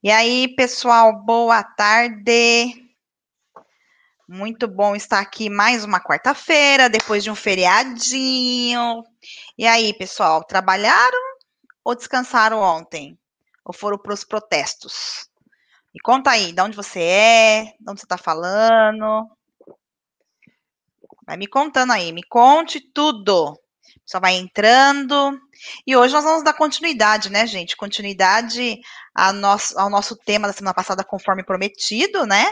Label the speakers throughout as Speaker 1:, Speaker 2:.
Speaker 1: E aí, pessoal, boa tarde. Muito bom estar aqui mais uma quarta-feira, depois de um feriadinho. E aí, pessoal, trabalharam ou descansaram ontem? Ou foram para os protestos? Me conta aí, de onde você é, de onde você está falando. Vai me contando aí, me conte tudo. Só vai entrando. E hoje nós vamos dar continuidade, né, gente? Continuidade ao nosso, ao nosso tema da semana passada, conforme prometido, né?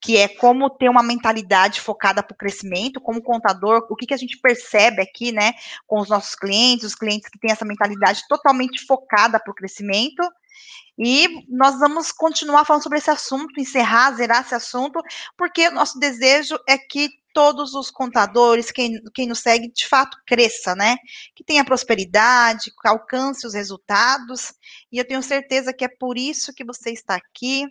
Speaker 1: Que é como ter uma mentalidade focada para o crescimento, como contador, o que, que a gente percebe aqui, né, com os nossos clientes, os clientes que têm essa mentalidade totalmente focada para o crescimento. E nós vamos continuar falando sobre esse assunto, encerrar, zerar esse assunto, porque nosso desejo é que todos os contadores, quem, quem nos segue, de fato cresça, né? Que tenha prosperidade, que alcance os resultados. E eu tenho certeza que é por isso que você está aqui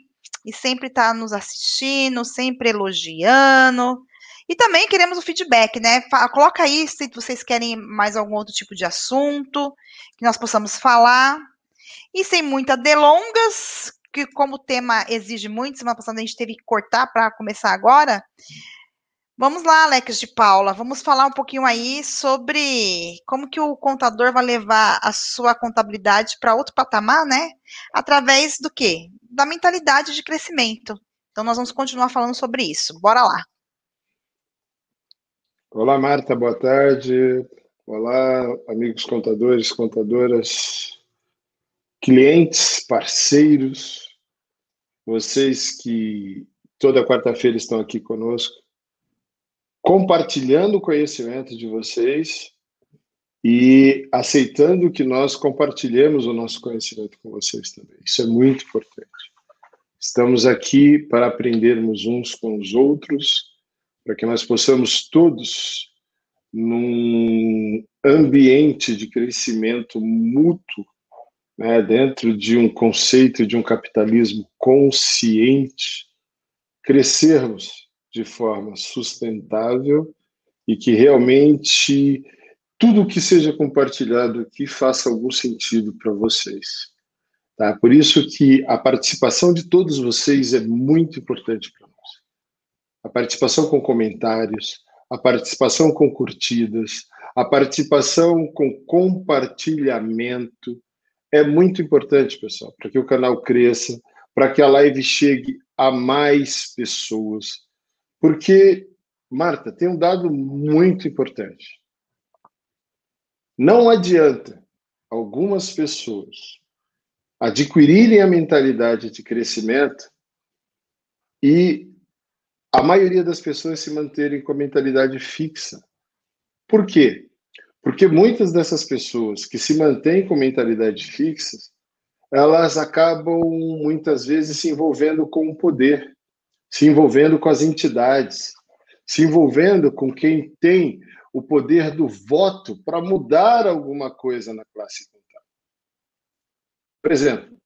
Speaker 1: e sempre está nos assistindo, sempre elogiando. E também queremos o feedback, né? Coloca aí se vocês querem mais algum outro tipo de assunto que nós possamos falar. E sem muitas delongas, que como o tema exige muito, semana passada a gente teve que cortar para começar agora. Vamos lá, Alex de Paula, vamos falar um pouquinho aí sobre como que o contador vai levar a sua contabilidade para outro patamar, né? Através do quê? Da mentalidade de crescimento. Então nós vamos continuar falando sobre isso. Bora lá.
Speaker 2: Olá, Marta, boa tarde. Olá, amigos contadores, contadoras, clientes, parceiros, vocês que toda quarta-feira estão aqui conosco compartilhando o conhecimento de vocês e aceitando que nós compartilhemos o nosso conhecimento com vocês também. Isso é muito importante. Estamos aqui para aprendermos uns com os outros, para que nós possamos todos, num ambiente de crescimento mútuo, né, dentro de um conceito de um capitalismo consciente, crescermos de forma sustentável e que realmente tudo que seja compartilhado aqui faça algum sentido para vocês. Tá? Por isso que a participação de todos vocês é muito importante para nós. A participação com comentários, a participação com curtidas, a participação com compartilhamento é muito importante, pessoal, para que o canal cresça, para que a live chegue a mais pessoas, porque, Marta, tem um dado muito importante. Não adianta algumas pessoas adquirirem a mentalidade de crescimento e a maioria das pessoas se manterem com a mentalidade fixa. Por quê? Porque muitas dessas pessoas que se mantêm com mentalidade fixa, elas acabam muitas vezes se envolvendo com o poder se envolvendo com as entidades, se envolvendo com quem tem o poder do voto para mudar alguma coisa na classe contábil. Por exemplo,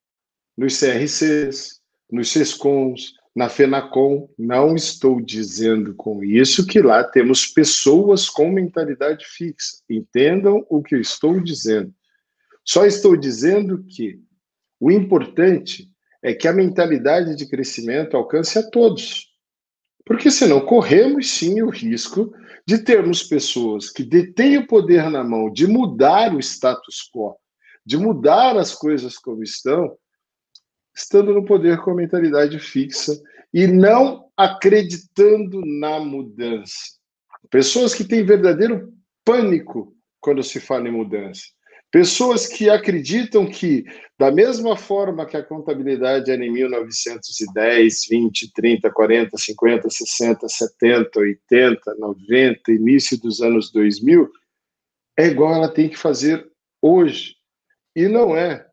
Speaker 2: nos CRCs, nos SESCOMs, na FENACOM, não estou dizendo com isso que lá temos pessoas com mentalidade fixa. Entendam o que eu estou dizendo. Só estou dizendo que o importante é que a mentalidade de crescimento alcance a todos. Porque senão corremos sim o risco de termos pessoas que detêm o poder na mão de mudar o status quo, de mudar as coisas como estão, estando no poder com a mentalidade fixa e não acreditando na mudança. Pessoas que têm verdadeiro pânico quando se fala em mudança. Pessoas que acreditam que, da mesma forma que a contabilidade era em 1910, 20, 30, 40, 50, 60, 70, 80, 90, início dos anos 2000, é igual ela tem que fazer hoje. E não é.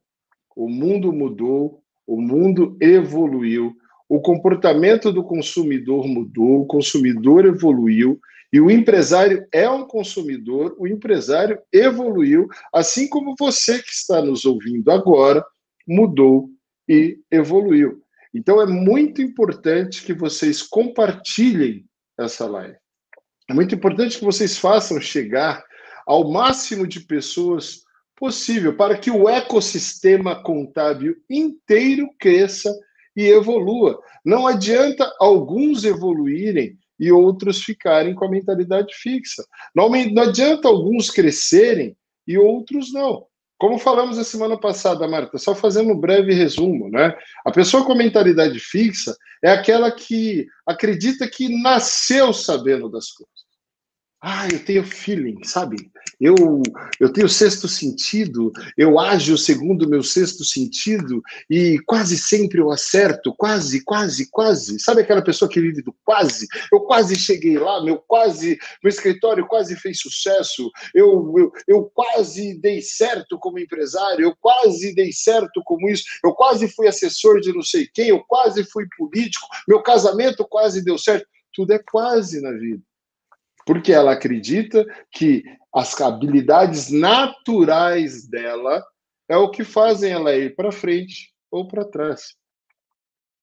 Speaker 2: O mundo mudou, o mundo evoluiu, o comportamento do consumidor mudou, o consumidor evoluiu, e o empresário é um consumidor, o empresário evoluiu, assim como você que está nos ouvindo agora mudou e evoluiu. Então é muito importante que vocês compartilhem essa live. É muito importante que vocês façam chegar ao máximo de pessoas possível para que o ecossistema contábil inteiro cresça e evolua. Não adianta alguns evoluírem e outros ficarem com a mentalidade fixa. Não, não adianta alguns crescerem e outros não. Como falamos a semana passada, Marta, só fazendo um breve resumo, né? A pessoa com mentalidade fixa é aquela que acredita que nasceu sabendo das coisas. Ah, eu tenho feeling, sabe? Eu, eu tenho sexto sentido, eu ajo segundo o meu sexto sentido e quase sempre eu acerto, quase, quase, quase. Sabe aquela pessoa que vive do quase? Eu quase cheguei lá, meu quase, meu escritório quase fez sucesso, eu, eu, eu quase dei certo como empresário, eu quase dei certo como isso, eu quase fui assessor de não sei quem, eu quase fui político, meu casamento quase deu certo. Tudo é quase na vida porque ela acredita que as habilidades naturais dela é o que fazem ela ir para frente ou para trás.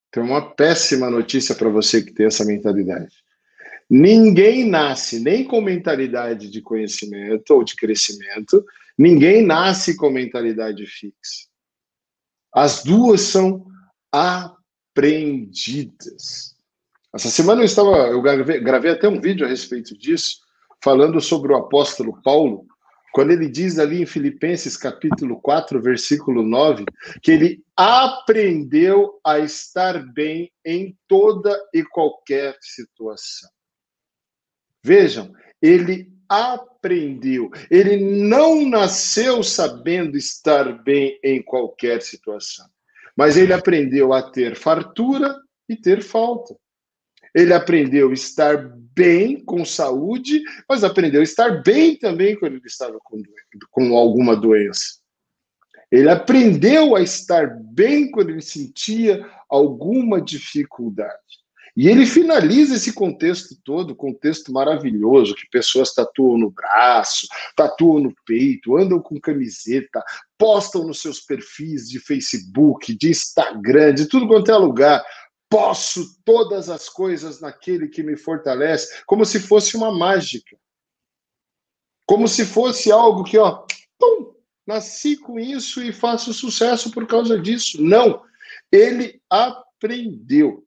Speaker 2: Então, uma péssima notícia para você que tem essa mentalidade. Ninguém nasce nem com mentalidade de conhecimento ou de crescimento, ninguém nasce com mentalidade fixa. As duas são aprendidas. Essa semana eu estava, eu gravei, gravei até um vídeo a respeito disso, falando sobre o apóstolo Paulo, quando ele diz ali em Filipenses capítulo 4, versículo 9, que ele aprendeu a estar bem em toda e qualquer situação. Vejam, ele aprendeu. Ele não nasceu sabendo estar bem em qualquer situação, mas ele aprendeu a ter fartura e ter falta. Ele aprendeu a estar bem com saúde, mas aprendeu a estar bem também quando ele estava com, com alguma doença. Ele aprendeu a estar bem quando ele sentia alguma dificuldade. E ele finaliza esse contexto todo, contexto maravilhoso, que pessoas tatuam no braço, tatuam no peito, andam com camiseta, postam nos seus perfis de Facebook, de Instagram, de tudo quanto é lugar, posso todas as coisas naquele que me fortalece, como se fosse uma mágica. Como se fosse algo que, ó, pum, nasci com isso e faço sucesso por causa disso. Não. Ele aprendeu.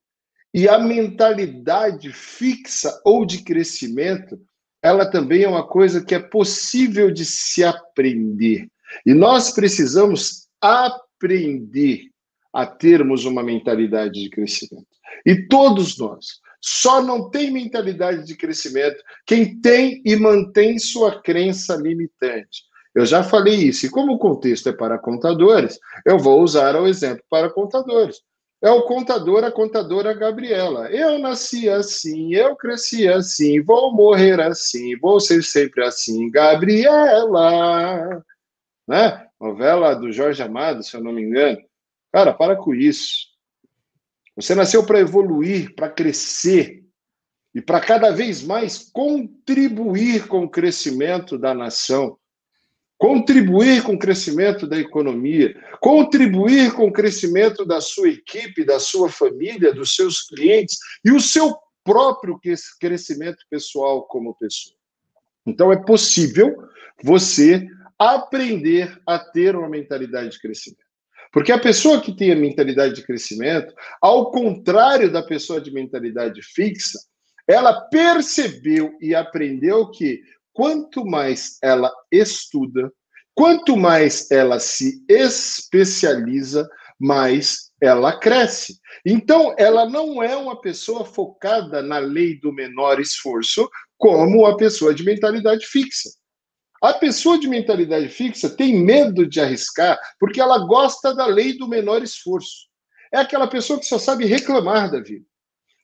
Speaker 2: E a mentalidade fixa ou de crescimento, ela também é uma coisa que é possível de se aprender. E nós precisamos aprender a termos uma mentalidade de crescimento. E todos nós. Só não tem mentalidade de crescimento quem tem e mantém sua crença limitante. Eu já falei isso, e como o contexto é para contadores, eu vou usar o exemplo para contadores. É o contador, a contadora Gabriela. Eu nasci assim, eu cresci assim, vou morrer assim, vou ser sempre assim, Gabriela. Né? Novela do Jorge Amado, se eu não me engano. Cara, para com isso. Você nasceu para evoluir, para crescer e para cada vez mais contribuir com o crescimento da nação, contribuir com o crescimento da economia, contribuir com o crescimento da sua equipe, da sua família, dos seus clientes e o seu próprio crescimento pessoal como pessoa. Então é possível você aprender a ter uma mentalidade de crescimento. Porque a pessoa que tem a mentalidade de crescimento, ao contrário da pessoa de mentalidade fixa, ela percebeu e aprendeu que quanto mais ela estuda, quanto mais ela se especializa, mais ela cresce. Então, ela não é uma pessoa focada na lei do menor esforço, como a pessoa de mentalidade fixa. A pessoa de mentalidade fixa tem medo de arriscar porque ela gosta da lei do menor esforço. É aquela pessoa que só sabe reclamar da vida.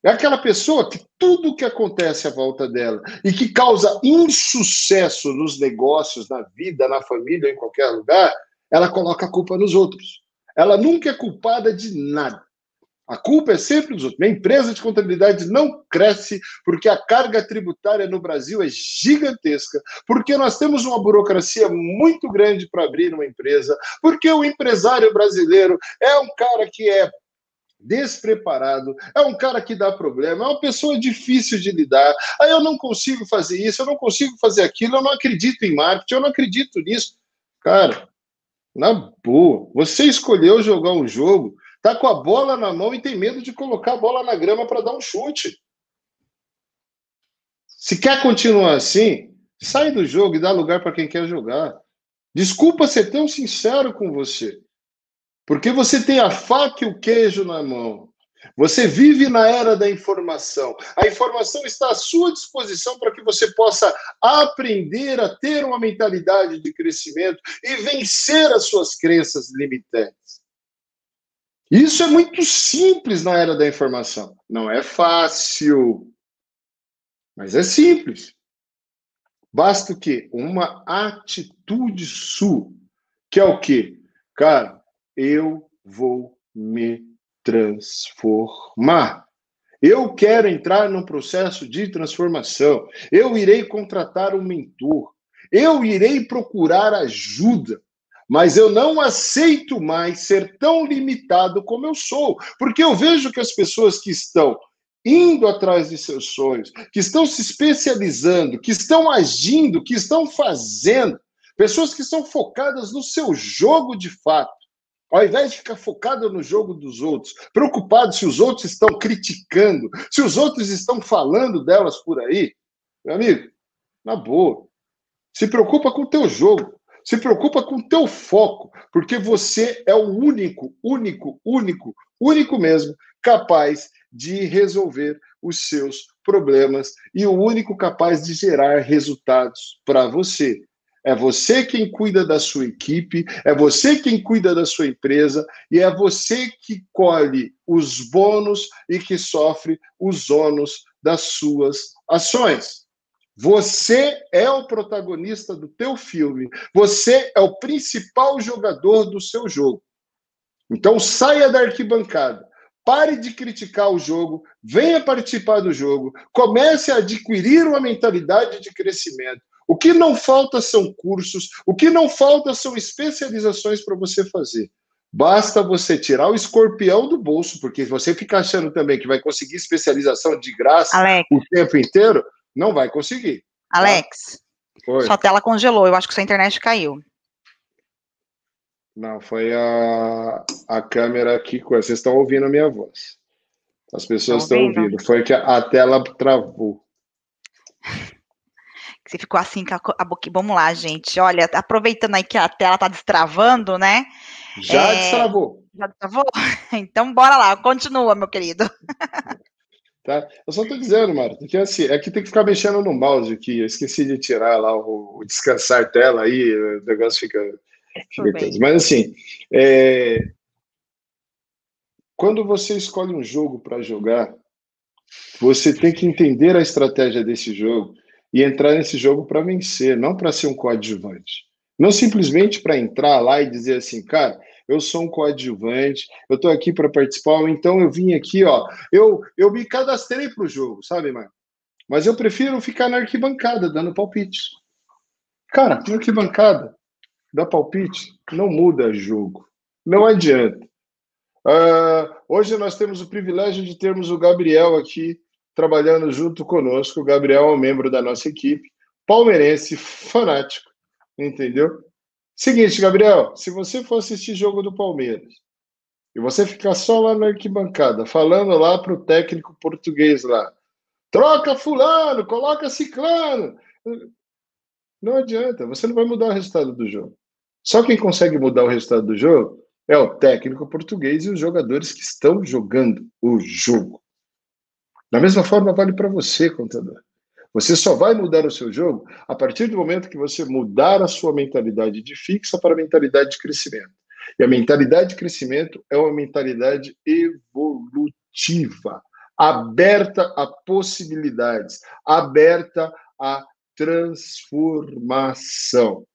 Speaker 2: É aquela pessoa que tudo que acontece à volta dela e que causa insucesso nos negócios, na vida, na família, em qualquer lugar, ela coloca a culpa nos outros. Ela nunca é culpada de nada. A culpa é sempre dos outros. Minha empresa de contabilidade não cresce porque a carga tributária no Brasil é gigantesca, porque nós temos uma burocracia muito grande para abrir uma empresa, porque o empresário brasileiro é um cara que é despreparado, é um cara que dá problema, é uma pessoa difícil de lidar. Aí eu não consigo fazer isso, eu não consigo fazer aquilo, eu não acredito em marketing, eu não acredito nisso. Cara, Na boa. Você escolheu jogar um jogo, tá com a bola na mão e tem medo de colocar a bola na grama para dar um chute. Se quer continuar assim, sai do jogo e dá lugar para quem quer jogar. Desculpa ser tão sincero com você. Porque você tem a faca e o queijo na mão. Você vive na era da informação. A informação está à sua disposição para que você possa aprender a ter uma mentalidade de crescimento e vencer as suas crenças limitantes. Isso é muito simples na era da informação. Não é fácil, mas é simples. Basta o quê? Uma atitude sua, que é o quê? Cara, eu vou me transformar. Eu quero entrar num processo de transformação. Eu irei contratar um mentor. Eu irei procurar ajuda. Mas eu não aceito mais ser tão limitado como eu sou, porque eu vejo que as pessoas que estão indo atrás de seus sonhos, que estão se especializando, que estão agindo, que estão fazendo, pessoas que estão focadas no seu jogo de fato, ao invés de ficar focado no jogo dos outros, preocupado se os outros estão criticando, se os outros estão falando delas por aí, meu amigo, na boa, se preocupa com o teu jogo, se preocupa com o teu foco, porque você é o único, único, único, único mesmo capaz de resolver os seus problemas e o único capaz de gerar resultados para você. É você quem cuida da sua equipe, é você quem cuida da sua empresa e é você que colhe os bônus e que sofre os ônus das suas ações. Você é o protagonista do teu filme, você é o principal jogador do seu jogo. Então saia da arquibancada, pare de criticar o jogo, venha participar do jogo, comece a adquirir uma mentalidade de crescimento. O que não falta são cursos, o que não falta são especializações para você fazer. Basta você tirar o escorpião do bolso, porque você fica achando também que vai conseguir especialização de graça Alex. o tempo inteiro, não vai conseguir.
Speaker 1: Tá? Alex, tá? sua tela congelou, eu acho que sua internet caiu.
Speaker 2: Não, foi a, a câmera aqui, vocês estão ouvindo a minha voz. As pessoas estão ouvindo? ouvindo. Foi que a, a tela travou.
Speaker 1: Você ficou assim com a, a boquinha. Vamos lá, gente. Olha, aproveitando aí que a tela tá destravando, né?
Speaker 2: Já é... destravou.
Speaker 1: Já destravou? Então, bora lá, continua, meu querido.
Speaker 2: Tá? Eu só tô dizendo, Marta, que assim, é que tem que ficar mexendo no mouse aqui. Eu esqueci de tirar lá o, o descansar tela aí, o negócio fica. fica Mas assim, é... quando você escolhe um jogo para jogar, você tem que entender a estratégia desse jogo e entrar nesse jogo para vencer, não para ser um coadjuvante. Não simplesmente para entrar lá e dizer assim, cara, eu sou um coadjuvante, eu estou aqui para participar, então eu vim aqui, ó, eu, eu me cadastrei para o jogo, sabe, mano? Mas eu prefiro ficar na arquibancada dando palpite. Cara, na arquibancada, dar palpite, não muda jogo. Não adianta. Uh, hoje nós temos o privilégio de termos o Gabriel aqui trabalhando junto conosco. O Gabriel é um membro da nossa equipe, palmeirense, fanático, entendeu? Seguinte, Gabriel, se você for assistir jogo do Palmeiras e você ficar só lá na arquibancada, falando lá para o técnico português lá, troca fulano, coloca ciclano, não adianta, você não vai mudar o resultado do jogo. Só quem consegue mudar o resultado do jogo é o técnico português e os jogadores que estão jogando o jogo. Da mesma forma, vale para você, contador. Você só vai mudar o seu jogo a partir do momento que você mudar a sua mentalidade de fixa para a mentalidade de crescimento. E a mentalidade de crescimento é uma mentalidade evolutiva, aberta a possibilidades, aberta a transformação.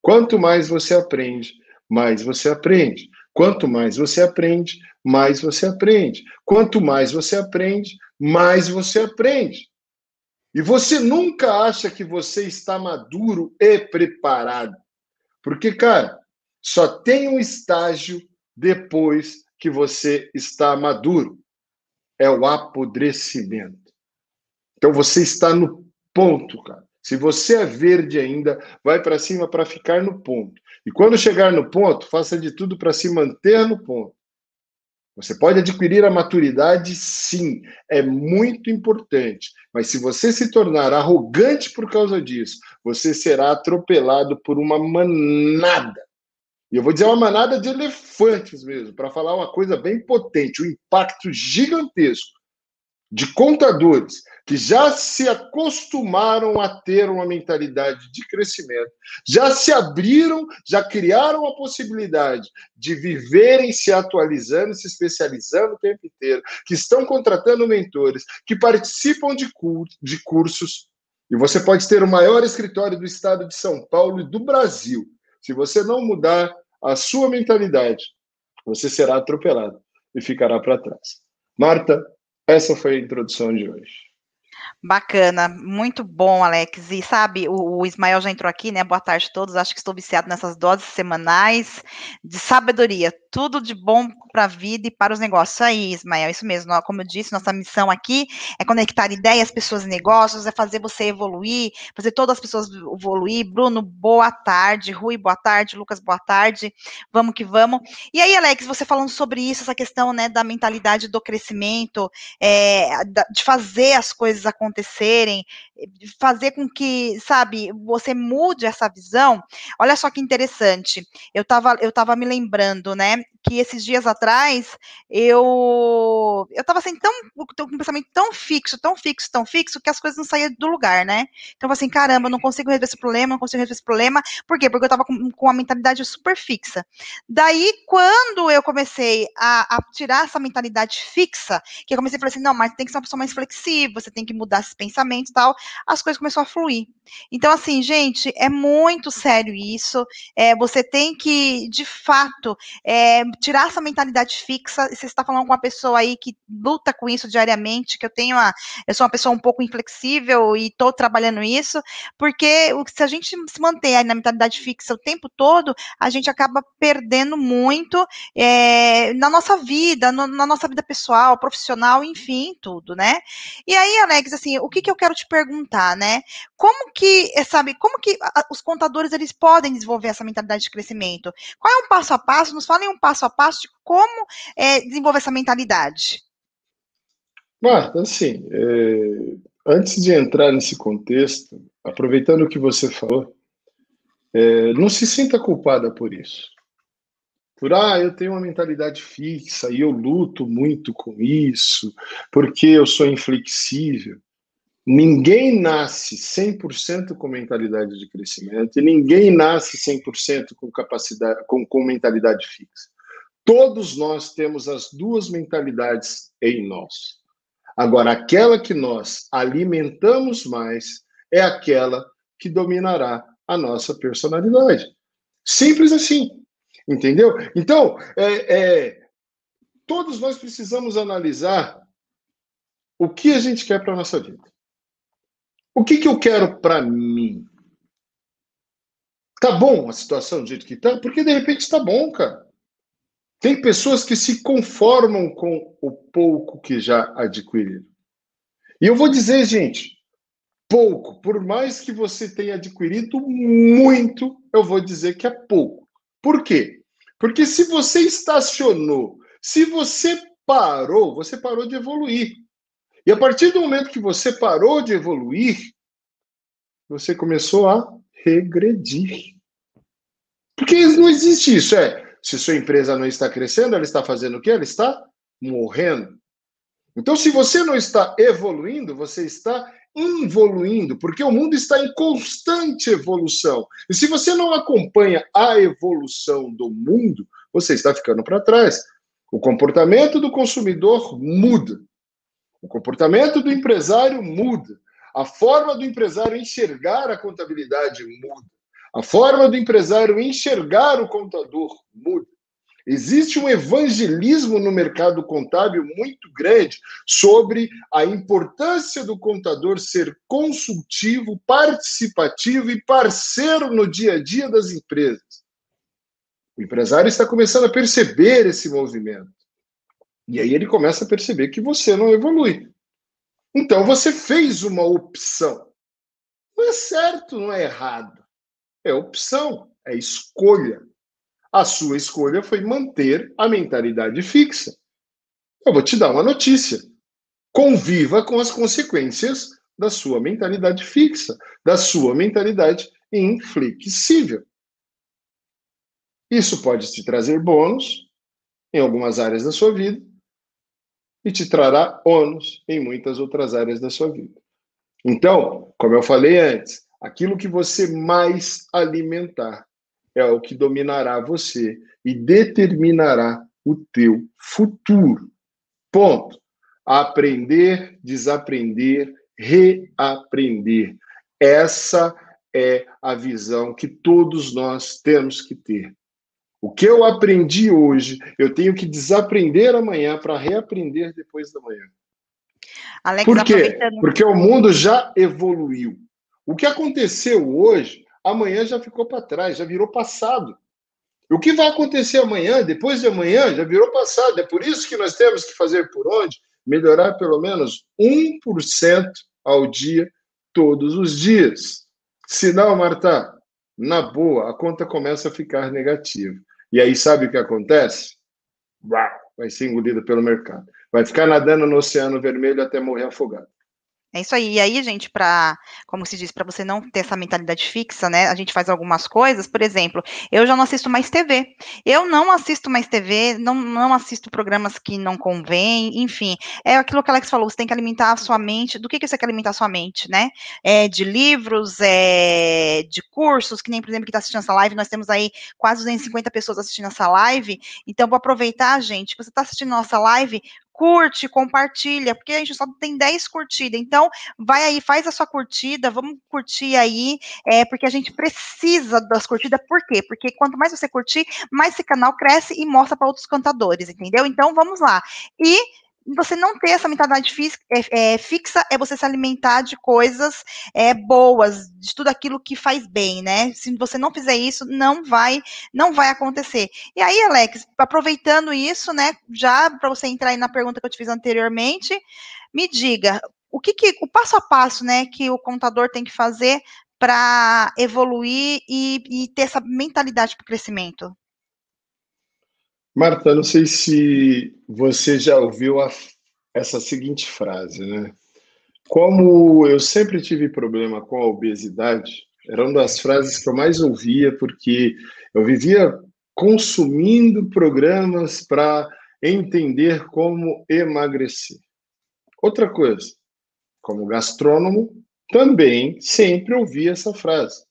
Speaker 2: Quanto mais você aprende, mais você aprende. Quanto mais você aprende, mais você aprende. Quanto mais você aprende, mais você aprende. E você nunca acha que você está maduro e preparado. Porque, cara, só tem um estágio depois que você está maduro. É o apodrecimento. Então você está no ponto, cara. Se você é verde ainda, vai para cima para ficar no ponto. E quando chegar no ponto, faça de tudo para se manter no ponto. Você pode adquirir a maturidade, sim, é muito importante. Mas se você se tornar arrogante por causa disso, você será atropelado por uma manada. E eu vou dizer uma manada de elefantes mesmo, para falar uma coisa bem potente, um impacto gigantesco de contadores que já se acostumaram a ter uma mentalidade de crescimento, já se abriram, já criaram a possibilidade de viverem se atualizando, se especializando o tempo inteiro, que estão contratando mentores, que participam de, de cursos. E você pode ter o maior escritório do estado de São Paulo e do Brasil. Se você não mudar a sua mentalidade, você será atropelado e ficará para trás. Marta, essa foi a introdução de hoje.
Speaker 1: Bacana, muito bom, Alex. E sabe, o, o, Ismael já entrou aqui, né? Boa tarde a todos. Acho que estou viciado nessas doses semanais de sabedoria. Tudo de bom para a vida e para os negócios. Aí, Ismael, isso mesmo. Como eu disse, nossa missão aqui é conectar ideias, pessoas e negócios, é fazer você evoluir, fazer todas as pessoas evoluir. Bruno, boa tarde. Rui, boa tarde. Lucas, boa tarde. Vamos que vamos. E aí, Alex, você falando sobre isso, essa questão né, da mentalidade do crescimento, é, de fazer as coisas acontecerem acontecerem, fazer com que, sabe, você mude essa visão. Olha só que interessante. Eu estava eu tava me lembrando, né, que esses dias atrás eu eu estava assim tão com um pensamento tão fixo, tão fixo, tão fixo que as coisas não saíam do lugar, né? Então assim, caramba, não consigo resolver esse problema, não consigo resolver esse problema. Por quê? Porque eu estava com, com uma mentalidade super fixa. Daí quando eu comecei a, a tirar essa mentalidade fixa, que eu comecei a falar assim, não, mas tem que ser uma pessoa mais flexível, você tem que mudar esses pensamentos e tal, as coisas começaram a fluir. Então assim, gente, é muito sério isso. É, você tem que, de fato, é, tirar essa mentalidade fixa. Você está falando com uma pessoa aí que luta com isso diariamente, que eu tenho uma, eu sou uma pessoa um pouco inflexível e estou trabalhando isso, porque se a gente se manter aí na mentalidade fixa o tempo todo, a gente acaba perdendo muito é, na nossa vida, no, na nossa vida pessoal, profissional, enfim, tudo, né? E aí, Alex, assim, o que, que eu quero te perguntar, né? Como que, sabe, como que os contadores eles podem desenvolver essa mentalidade de crescimento? Qual é um passo a passo? Nos falem um passo a passo de como é, desenvolver essa mentalidade.
Speaker 2: Marta, assim, é, antes de entrar nesse contexto, aproveitando o que você falou, é, não se sinta culpada por isso. Por, ah, eu tenho uma mentalidade fixa e eu luto muito com isso, porque eu sou inflexível. Ninguém nasce 100% com mentalidade de crescimento e ninguém nasce 100% com capacidade com, com mentalidade fixa. Todos nós temos as duas mentalidades em nós. Agora, aquela que nós alimentamos mais é aquela que dominará a nossa personalidade. Simples assim. Entendeu? Então, é, é, todos nós precisamos analisar o que a gente quer para a nossa vida. O que, que eu quero para mim? Tá bom a situação do jeito que tá? Porque de repente está bom, cara. Tem pessoas que se conformam com o pouco que já adquiriram. E eu vou dizer, gente, pouco, por mais que você tenha adquirido muito, eu vou dizer que é pouco. Por quê? Porque se você estacionou, se você parou, você parou de evoluir. E a partir do momento que você parou de evoluir, você começou a regredir. Porque não existe isso, é se sua empresa não está crescendo, ela está fazendo o quê? Ela está morrendo. Então, se você não está evoluindo, você está involuindo, porque o mundo está em constante evolução. E se você não acompanha a evolução do mundo, você está ficando para trás. O comportamento do consumidor muda. O comportamento do empresário muda. A forma do empresário enxergar a contabilidade muda. A forma do empresário enxergar o contador muda. Existe um evangelismo no mercado contábil muito grande sobre a importância do contador ser consultivo, participativo e parceiro no dia a dia das empresas. O empresário está começando a perceber esse movimento. E aí ele começa a perceber que você não evolui. Então você fez uma opção. Não é certo, não é errado. É opção, é escolha. A sua escolha foi manter a mentalidade fixa. Eu vou te dar uma notícia. Conviva com as consequências da sua mentalidade fixa, da sua mentalidade inflexível. Isso pode te trazer bônus em algumas áreas da sua vida e te trará ônus em muitas outras áreas da sua vida. Então, como eu falei antes, aquilo que você mais alimentar é o que dominará você e determinará o teu futuro. Ponto. Aprender, desaprender, reaprender. Essa é a visão que todos nós temos que ter. O que eu aprendi hoje, eu tenho que desaprender amanhã para reaprender depois da manhã. Alex, Por quê? Aproveitando... Porque o mundo já evoluiu. O que aconteceu hoje, amanhã já ficou para trás, já virou passado. O que vai acontecer amanhã, depois de amanhã, já virou passado. É por isso que nós temos que fazer por onde? Melhorar pelo menos 1% ao dia, todos os dias. Se não, Marta, na boa, a conta começa a ficar negativa. E aí, sabe o que acontece? Vai ser engolida pelo mercado. Vai ficar nadando no Oceano Vermelho até morrer afogado.
Speaker 1: É isso aí. E aí, gente, para, como se diz, para você não ter essa mentalidade fixa, né? A gente faz algumas coisas, por exemplo, eu já não assisto mais TV. Eu não assisto mais TV, não, não assisto programas que não convêm, enfim. É aquilo que o Alex falou, você tem que alimentar a sua mente. Do que, que você quer alimentar a sua mente, né? É de livros, é de cursos, que nem, por exemplo, que está assistindo essa live, nós temos aí quase 250 pessoas assistindo essa live. Então, vou aproveitar, gente, que você está assistindo nossa live, curte, compartilha, porque a gente só tem 10 curtidas. Então, vai aí, faz a sua curtida, vamos curtir aí, é, porque a gente precisa das curtidas. Por quê? Porque quanto mais você curtir, mais esse canal cresce e mostra para outros cantadores, entendeu? Então, vamos lá. E você não ter essa mentalidade é, é, fixa é você se alimentar de coisas é, boas, de tudo aquilo que faz bem, né? Se você não fizer isso, não vai, não vai acontecer. E aí, Alex, aproveitando isso, né, já para você entrar aí na pergunta que eu te fiz anteriormente, me diga o que, que o passo a passo, né, que o contador tem que fazer para evoluir e, e ter essa mentalidade para o crescimento.
Speaker 2: Marta, não sei se você já ouviu a, essa seguinte frase, né? Como eu sempre tive problema com a obesidade, era uma das frases que eu mais ouvia, porque eu vivia consumindo programas para entender como emagrecer. Outra coisa, como gastrônomo, também sempre ouvi essa frase: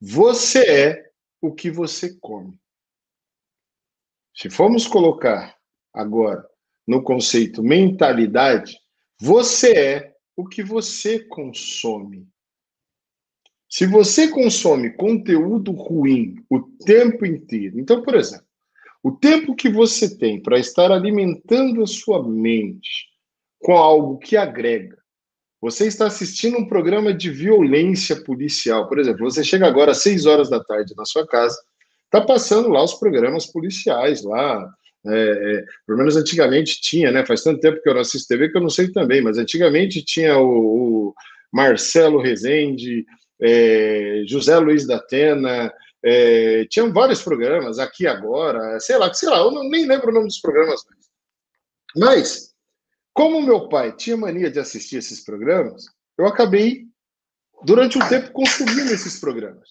Speaker 2: Você é o que você come. Se formos colocar agora no conceito mentalidade, você é o que você consome. Se você consome conteúdo ruim o tempo inteiro, então, por exemplo, o tempo que você tem para estar alimentando a sua mente com algo que agrega, você está assistindo um programa de violência policial, por exemplo, você chega agora às 6 horas da tarde na sua casa, Está passando lá os programas policiais lá. É, é, pelo menos antigamente tinha, né? Faz tanto tempo que eu não assisto TV que eu não sei também, mas antigamente tinha o, o Marcelo Rezende, é, José Luiz da Atena, é, tinham vários programas, aqui agora, sei lá, sei lá, eu não, nem lembro o nome dos programas. Mas, como meu pai tinha mania de assistir esses programas, eu acabei, durante um tempo, consumindo esses programas.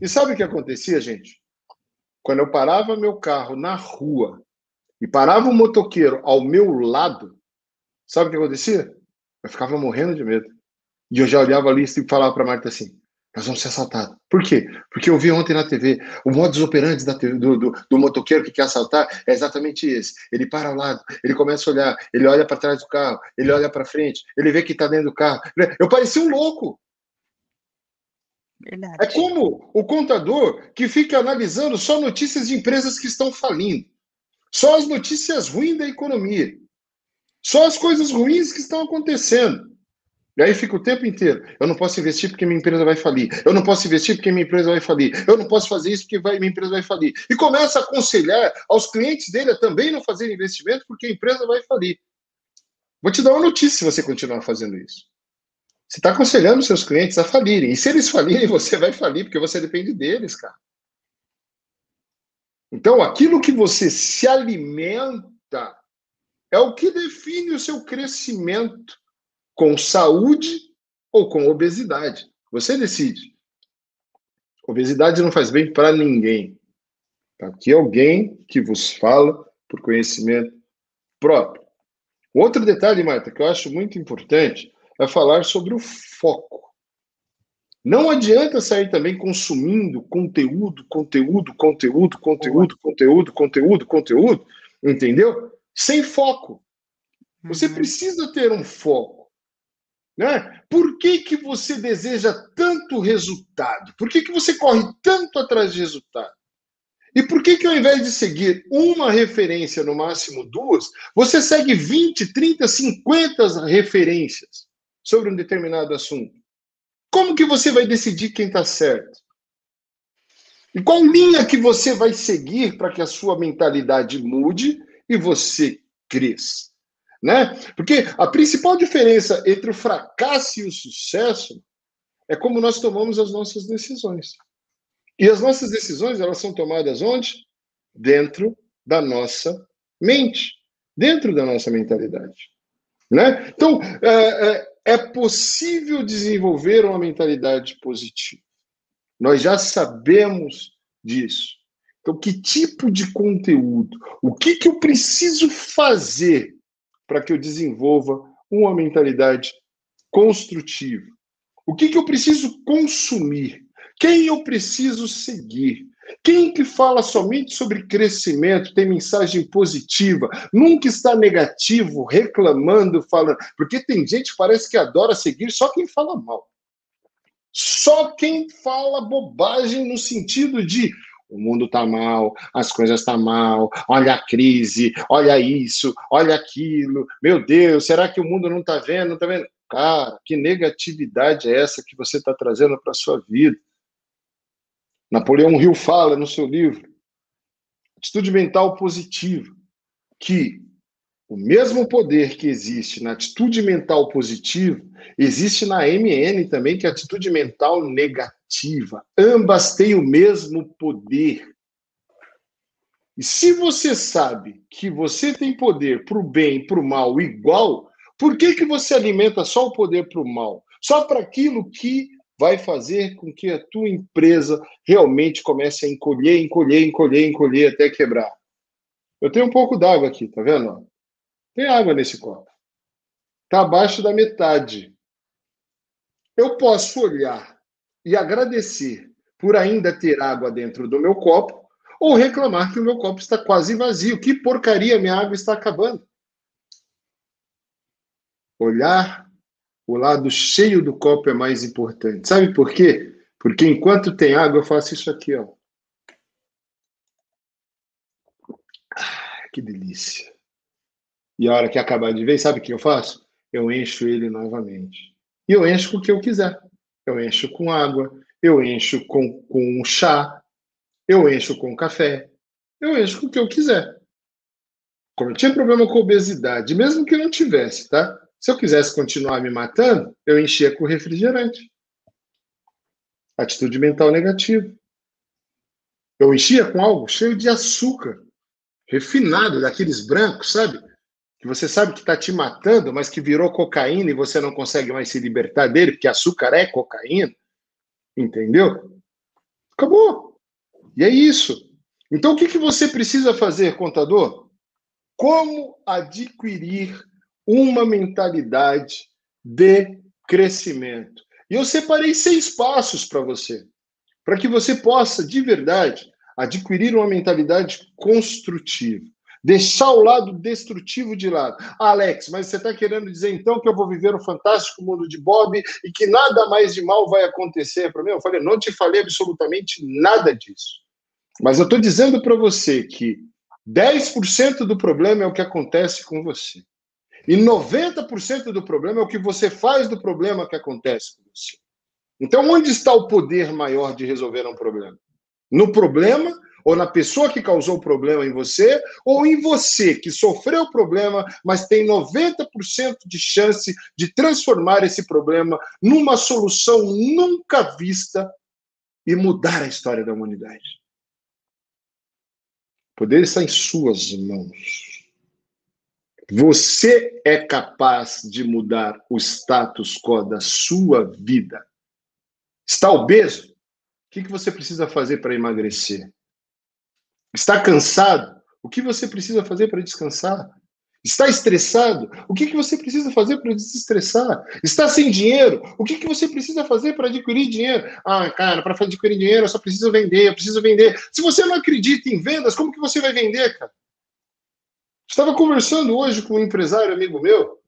Speaker 2: E sabe o que acontecia, gente? Quando eu parava meu carro na rua e parava um motoqueiro ao meu lado, sabe o que acontecia? Eu ficava morrendo de medo. E eu já olhava ali e falava para Marta assim: nós vamos ser assaltados. Por quê? Porque eu vi ontem na TV o modus operandi da, do, do, do, motoqueiro que quer assaltar é exatamente esse. Ele para ao lado, ele começa a olhar, ele olha para trás do carro, ele olha para frente, ele vê que está dentro do carro. Eu parecia um louco. Verdade. É como o contador que fica analisando só notícias de empresas que estão falindo, só as notícias ruins da economia, só as coisas ruins que estão acontecendo. E aí fica o tempo inteiro. Eu não posso investir porque minha empresa vai falir. Eu não posso investir porque minha empresa vai falir. Eu não posso fazer isso porque vai, minha empresa vai falir. E começa a aconselhar aos clientes dele a também não fazer investimento porque a empresa vai falir. Vou te dar uma notícia se você continuar fazendo isso. Você está aconselhando seus clientes a falirem. E se eles falirem, você vai falir, porque você depende deles, cara. Então, aquilo que você se alimenta é o que define o seu crescimento com saúde ou com obesidade. Você decide. Obesidade não faz bem para ninguém. Aqui é alguém que vos fala por conhecimento próprio. Outro detalhe, Marta, que eu acho muito importante é falar sobre o foco. Não adianta sair também consumindo conteúdo, conteúdo, conteúdo, conteúdo, conteúdo, conteúdo, conteúdo, entendeu? Sem foco. Você uhum. precisa ter um foco. Né? Por que, que você deseja tanto resultado? Por que, que você corre tanto atrás de resultado? E por que, que ao invés de seguir uma referência, no máximo duas, você segue 20, 30, 50 referências sobre um determinado assunto? Como que você vai decidir quem está certo? E qual linha que você vai seguir para que a sua mentalidade mude e você cresça? Né? Porque a principal diferença entre o fracasso e o sucesso é como nós tomamos as nossas decisões. E as nossas decisões, elas são tomadas onde? Dentro da nossa mente, dentro da nossa mentalidade. Né? Então, é, é possível desenvolver uma mentalidade positiva. Nós já sabemos disso. Então, que tipo de conteúdo? O que, que eu preciso fazer para que eu desenvolva uma mentalidade construtiva? O que, que eu preciso consumir? Quem eu preciso seguir? Quem que fala somente sobre crescimento, tem mensagem positiva, nunca está negativo, reclamando, falando. Porque tem gente que parece que adora seguir só quem fala mal. Só quem fala bobagem no sentido de o mundo está mal, as coisas estão tá mal, olha a crise, olha isso, olha aquilo, meu Deus, será que o mundo não está vendo? Não está vendo? Cara, que negatividade é essa que você está trazendo para a sua vida? Napoleão Hill fala no seu livro, Atitude Mental Positiva, que o mesmo poder que existe na atitude mental positiva, existe na MN também, que é atitude mental negativa. Ambas têm o mesmo poder. E se você sabe que você tem poder para o bem e para o mal igual, por que, que você alimenta só o poder para o mal? Só para aquilo que vai fazer com que a tua empresa realmente comece a encolher, encolher, encolher, encolher até quebrar. Eu tenho um pouco d'água aqui, tá vendo? Tem água nesse copo. Está abaixo da metade. Eu posso olhar e agradecer por ainda ter água dentro do meu copo, ou reclamar que o meu copo está quase vazio. Que porcaria, minha água está acabando. Olhar o lado cheio do copo é mais importante. Sabe por quê? Porque enquanto tem água, eu faço isso aqui, ó. Ah, que delícia. E a hora que acabar de ver, sabe o que eu faço? Eu encho ele novamente. E eu encho com o que eu quiser. Eu encho com água, eu encho com, com chá, eu encho com café, eu encho com o que eu quiser. Como eu tinha problema com obesidade, mesmo que eu não tivesse, tá? Se eu quisesse continuar me matando, eu enchia com refrigerante. Atitude mental negativa. Eu enchia com algo cheio de açúcar, refinado, daqueles brancos, sabe? Que você sabe que está te matando, mas que virou cocaína e você não consegue mais se libertar dele, porque açúcar é cocaína. Entendeu? Acabou. E é isso. Então, o que, que você precisa fazer, contador? Como adquirir uma mentalidade de crescimento. E eu separei seis passos para você, para que você possa, de verdade, adquirir uma mentalidade construtiva. Deixar o lado destrutivo de lado. Alex, mas você está querendo dizer então que eu vou viver o fantástico mundo de Bob e que nada mais de mal vai acontecer para mim? Eu falei, não te falei absolutamente nada disso. Mas eu estou dizendo para você que 10% do problema é o que acontece com você. E 90% do problema é o que você faz do problema que acontece com você. Então, onde está o poder maior de resolver um problema? No problema ou na pessoa que causou o problema em você, ou em você que sofreu o problema, mas tem 90% de chance de transformar esse problema numa solução nunca vista e mudar a história da humanidade. O poder está em suas mãos. Você é capaz de mudar o status quo da sua vida. Está obeso? O que você precisa fazer para emagrecer? Está cansado? O que você precisa fazer para descansar? Está estressado? O que, você precisa fazer para desestressar? Está sem dinheiro? O que, que você precisa fazer para adquirir dinheiro? Ah, cara, para adquirir dinheiro eu só preciso vender, eu preciso vender. Se você não acredita em vendas, como que você vai vender, cara? Estava conversando hoje com um empresário amigo meu.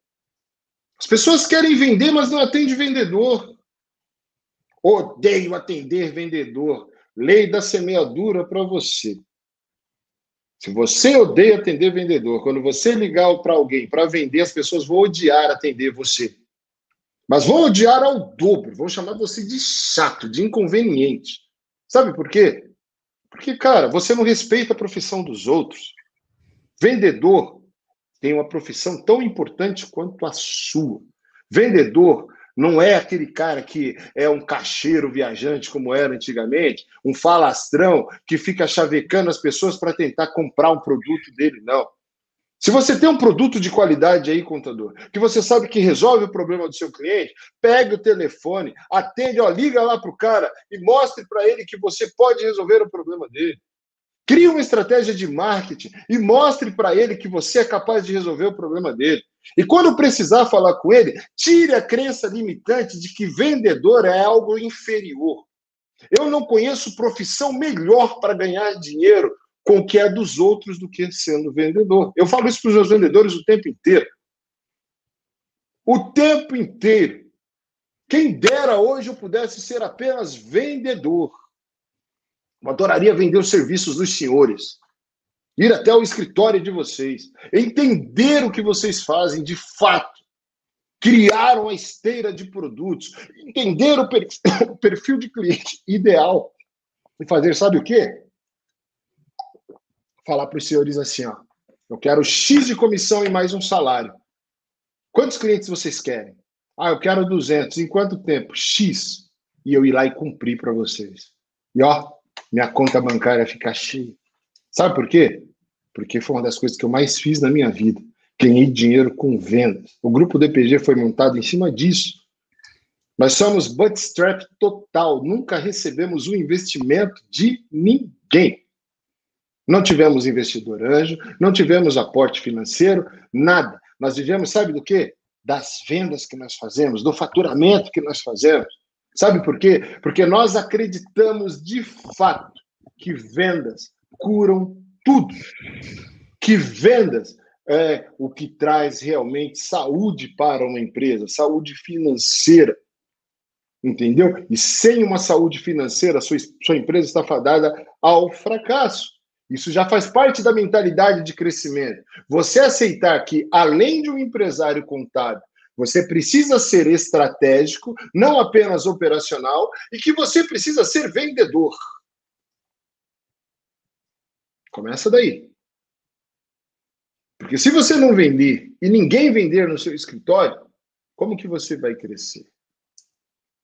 Speaker 2: As pessoas querem vender, mas não atende vendedor. Odeio atender vendedor. Lei da semeadura para você. Se você odeia atender vendedor, quando você ligar para alguém para vender, as pessoas vão odiar atender você. Mas vão odiar ao dobro, vão chamar você de chato, de inconveniente. Sabe por quê? Porque, cara, você não respeita a profissão dos outros. Vendedor tem uma profissão tão importante quanto a sua. Vendedor não é aquele cara que é um cacheiro viajante como era antigamente, um falastrão que fica chavecando as pessoas para tentar comprar um produto dele, não. Se você tem um produto de qualidade aí, contador, que você sabe que resolve o problema do seu cliente, pegue o telefone, atende, ó, liga lá para o cara e mostre para ele que você pode resolver o problema dele. Crie uma estratégia de marketing e mostre para ele que você é capaz de resolver o problema dele. E quando precisar falar com ele, tire a crença limitante de que vendedor é algo inferior. Eu não conheço profissão melhor para ganhar dinheiro com o que é dos outros do que sendo vendedor. Eu falo isso para os meus vendedores o tempo inteiro. O tempo inteiro. Quem dera hoje eu pudesse ser apenas vendedor. Eu adoraria vender os serviços dos senhores ir até o escritório de vocês, entender o que vocês fazem de fato, criar uma esteira de produtos, entender o, per o perfil de cliente ideal e fazer, sabe o quê? Falar para os senhores assim, ó, eu quero X de comissão e mais um salário. Quantos clientes vocês querem? Ah, eu quero 200. Em quanto tempo? X. E eu ir lá e cumprir para vocês. E ó, minha conta bancária fica cheia. Sabe por quê? porque foi uma das coisas que eu mais fiz na minha vida. Ganhei dinheiro com vendas. O grupo DPG foi montado em cima disso. Nós somos bootstrap total, nunca recebemos um investimento de ninguém. Não tivemos investidor anjo, não tivemos aporte financeiro, nada. Nós vivemos, sabe do quê? Das vendas que nós fazemos, do faturamento que nós fazemos. Sabe por quê? Porque nós acreditamos de fato que vendas curam tudo. Que vendas é o que traz realmente saúde para uma empresa, saúde financeira. Entendeu? E sem uma saúde financeira, sua, sua empresa está fadada ao fracasso. Isso já faz parte da mentalidade de crescimento. Você aceitar que, além de um empresário contábil, você precisa ser estratégico, não apenas operacional, e que você precisa ser vendedor. Começa daí. Porque se você não vender e ninguém vender no seu escritório, como que você vai crescer?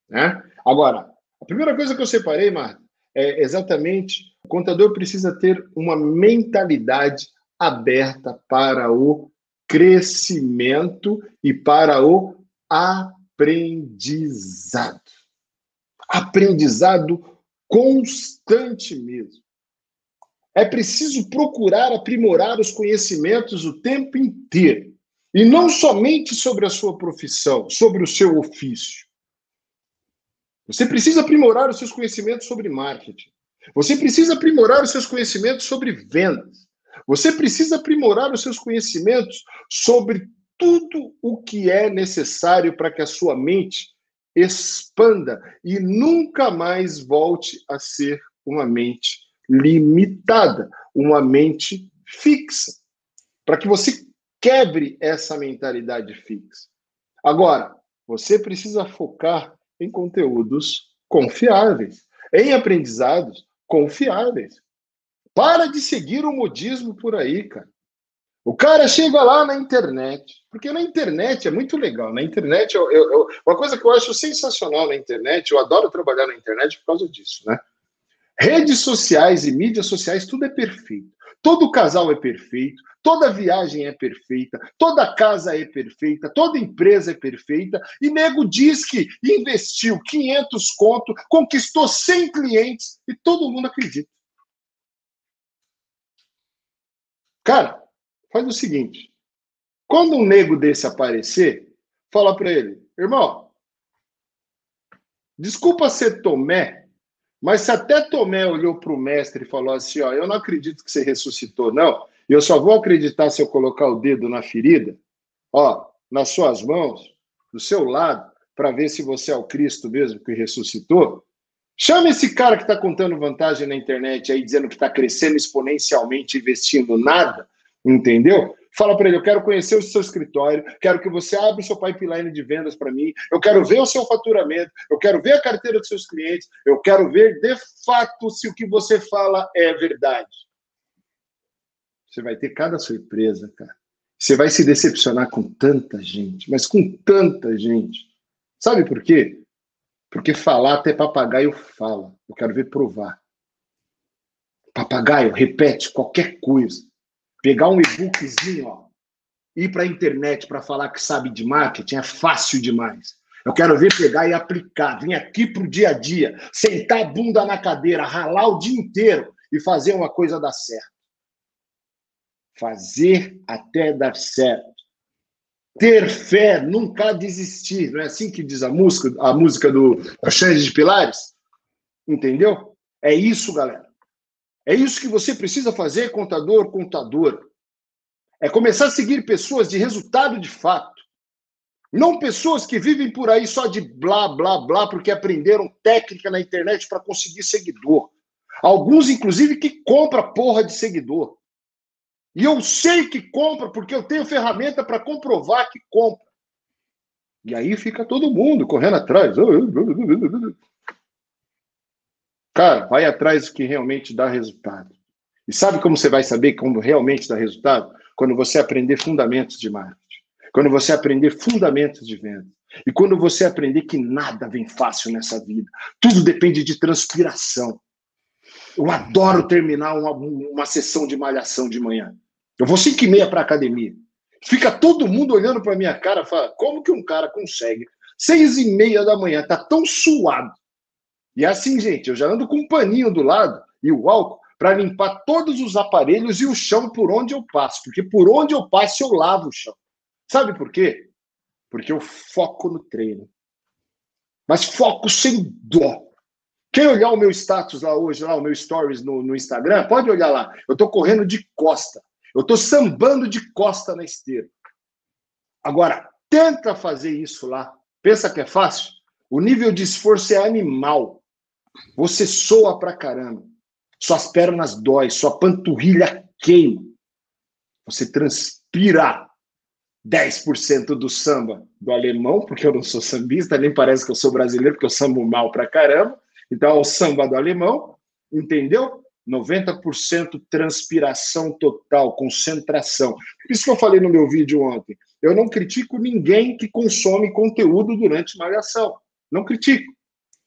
Speaker 2: Né? Agora, a primeira coisa que eu separei, Marta, é exatamente o contador precisa ter uma mentalidade aberta para o crescimento e para o aprendizado. Aprendizado constante mesmo. É preciso procurar aprimorar os conhecimentos o tempo inteiro. E não somente sobre a sua profissão, sobre o seu ofício. Você precisa aprimorar os seus conhecimentos sobre marketing. Você precisa aprimorar os seus conhecimentos sobre vendas. Você precisa aprimorar os seus conhecimentos sobre tudo o que é necessário para que a sua mente expanda e nunca mais volte a ser uma mente limitada, uma mente fixa, para que você quebre essa mentalidade fixa. Agora, você precisa focar em conteúdos confiáveis, em aprendizados confiáveis. Para de seguir o modismo por aí, cara. O cara chega lá na internet, porque na internet é muito legal. Na internet, eu, eu, eu, uma coisa que eu acho sensacional na internet, eu adoro trabalhar na internet por causa disso, né? Redes sociais e mídias sociais, tudo é perfeito. Todo casal é perfeito, toda viagem é perfeita, toda casa é perfeita, toda empresa é perfeita, e nego diz que investiu 500 conto, conquistou 100 clientes e todo mundo acredita. Cara, faz o seguinte: quando um nego desse aparecer, fala para ele, irmão, desculpa ser Tomé, mas se até Tomé olhou para o mestre e falou assim: ó, eu não acredito que você ressuscitou, não, eu só vou acreditar se eu colocar o dedo na ferida, ó, nas suas mãos, do seu lado, para ver se você é o Cristo mesmo que ressuscitou. Chama esse cara que está contando vantagem na internet aí, dizendo que está crescendo exponencialmente, investindo nada, entendeu? Fala para ele, eu quero conhecer o seu escritório, quero que você abra o seu pipeline de vendas para mim, eu quero ver o seu faturamento, eu quero ver a carteira dos seus clientes, eu quero ver de fato se o que você fala é verdade. Você vai ter cada surpresa, cara. Você vai se decepcionar com tanta gente, mas com tanta gente. Sabe por quê? Porque falar até papagaio fala. Eu quero ver provar. Papagaio repete qualquer coisa pegar um e-bookzinho, ó, ir para a internet para falar que sabe de marketing é fácil demais. Eu quero ver pegar e aplicar, vir aqui para o dia a dia, sentar a bunda na cadeira, ralar o dia inteiro e fazer uma coisa dar certo. Fazer até dar certo. Ter fé, nunca desistir. Não é assim que diz a música, a música do Xande de Pilares? Entendeu? É isso, galera. É isso que você precisa fazer, contador, contadora. É começar a seguir pessoas de resultado de fato. Não pessoas que vivem por aí só de blá, blá, blá, porque aprenderam técnica na internet para conseguir seguidor. Alguns, inclusive, que compram porra de seguidor. E eu sei que compra porque eu tenho ferramenta para comprovar que compra. E aí fica todo mundo correndo atrás. Cara, vai atrás do que realmente dá resultado. E sabe como você vai saber como realmente dá resultado? Quando você aprender fundamentos de marketing. Quando você aprender fundamentos de venda. E quando você aprender que nada vem fácil nessa vida. Tudo depende de transpiração. Eu adoro terminar uma, uma sessão de malhação de manhã. Eu vou 5 e meia para academia. Fica todo mundo olhando para minha cara fala: como que um cara consegue? Seis e meia da manhã, tá tão suado, e é assim, gente, eu já ando com um paninho do lado e o álcool para limpar todos os aparelhos e o chão por onde eu passo. Porque por onde eu passo, eu lavo o chão. Sabe por quê? Porque eu foco no treino. Mas foco sem dó. Quem olhar o meu status lá hoje, lá, o meu stories no, no Instagram, pode olhar lá. Eu estou correndo de costa. Eu estou sambando de costa na esteira. Agora, tenta fazer isso lá. Pensa que é fácil? O nível de esforço é animal. Você soa pra caramba. Suas pernas dói, sua panturrilha queima. Você transpira 10% do samba do alemão, porque eu não sou sambista, nem parece que eu sou brasileiro, porque eu sambo mal pra caramba. Então, é o samba do alemão, entendeu? 90% transpiração total, concentração. Por isso que eu falei no meu vídeo ontem. Eu não critico ninguém que consome conteúdo durante malhação. Não critico.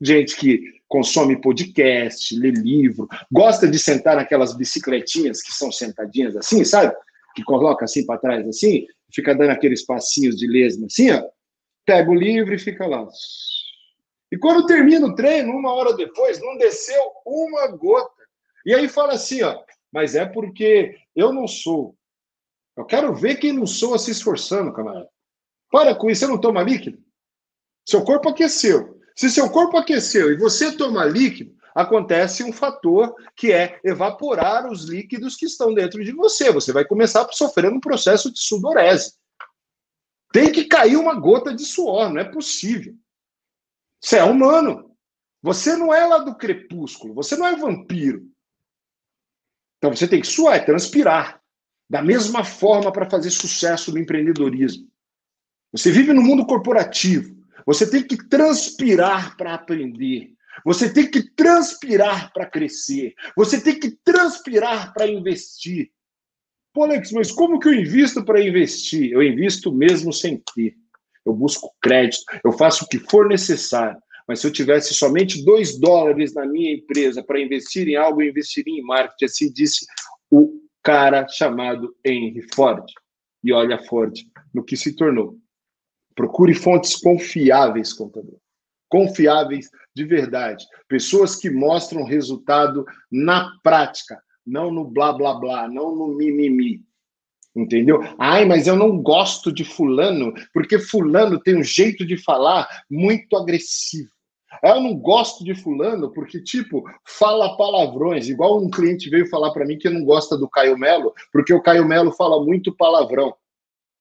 Speaker 2: Gente que consome podcast, lê livro, gosta de sentar naquelas bicicletinhas que são sentadinhas assim, sabe? Que coloca assim para trás assim, fica dando aqueles passinhos de lesma assim, ó. Pega o livro e fica lá. E quando termina o treino, uma hora depois, não desceu uma gota. E aí fala assim, ó, mas é porque eu não sou. Eu quero ver quem não soa se esforçando, camarada. Para com isso, você não toma líquido? Seu corpo aqueceu. Se seu corpo aqueceu e você toma líquido, acontece um fator que é evaporar os líquidos que estão dentro de você. Você vai começar a sofrer um processo de sudorese. Tem que cair uma gota de suor, não é possível. Você é humano. Você não é lá do crepúsculo, você não é vampiro. Então você tem que suar, é transpirar. Da mesma forma para fazer sucesso no empreendedorismo. Você vive no mundo corporativo. Você tem que transpirar para aprender. Você tem que transpirar para crescer. Você tem que transpirar para investir. Pô, Alex, mas como que eu invisto para investir? Eu invisto mesmo sem ter. Eu busco crédito, eu faço o que for necessário. Mas se eu tivesse somente dois dólares na minha empresa para investir em algo, eu investiria em marketing. Assim disse o cara chamado Henry Ford. E olha Ford no que se tornou. Procure fontes confiáveis, contador. Confiáveis de verdade. Pessoas que mostram resultado na prática, não no blá blá blá, não no mimimi. Entendeu? Ai, mas eu não gosto de fulano, porque fulano tem um jeito de falar muito agressivo. Eu não gosto de fulano porque, tipo, fala palavrões. Igual um cliente veio falar para mim que não gosta do Caio Melo, porque o Caio Melo fala muito palavrão.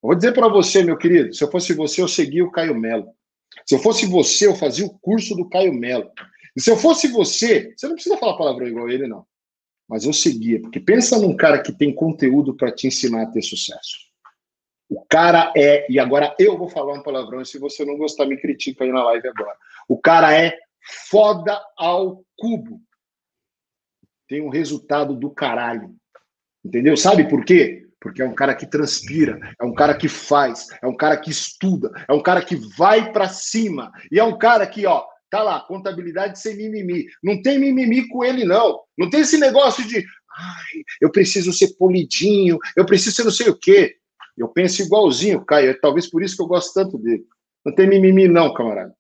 Speaker 2: Vou dizer para você, meu querido, se eu fosse você, eu seguia o Caio Melo. Se eu fosse você, eu fazia o curso do Caio Melo. E se eu fosse você, você não precisa falar palavrão igual ele, não. Mas eu seguia, porque pensa num cara que tem conteúdo para te ensinar a ter sucesso. O cara é, e agora eu vou falar um palavrão, e se você não gostar, me critica aí na live agora. O cara é foda ao cubo. Tem um resultado do caralho. Entendeu? Sabe por quê? Porque é um cara que transpira, é um cara que faz, é um cara que estuda, é um cara que vai para cima. E é um cara que, ó, tá lá, contabilidade sem mimimi. Não tem mimimi com ele, não. Não tem esse negócio de, ai, eu preciso ser polidinho, eu preciso ser não sei o quê. Eu penso igualzinho, Caio. É talvez por isso que eu gosto tanto dele. Não tem mimimi, não, camarada.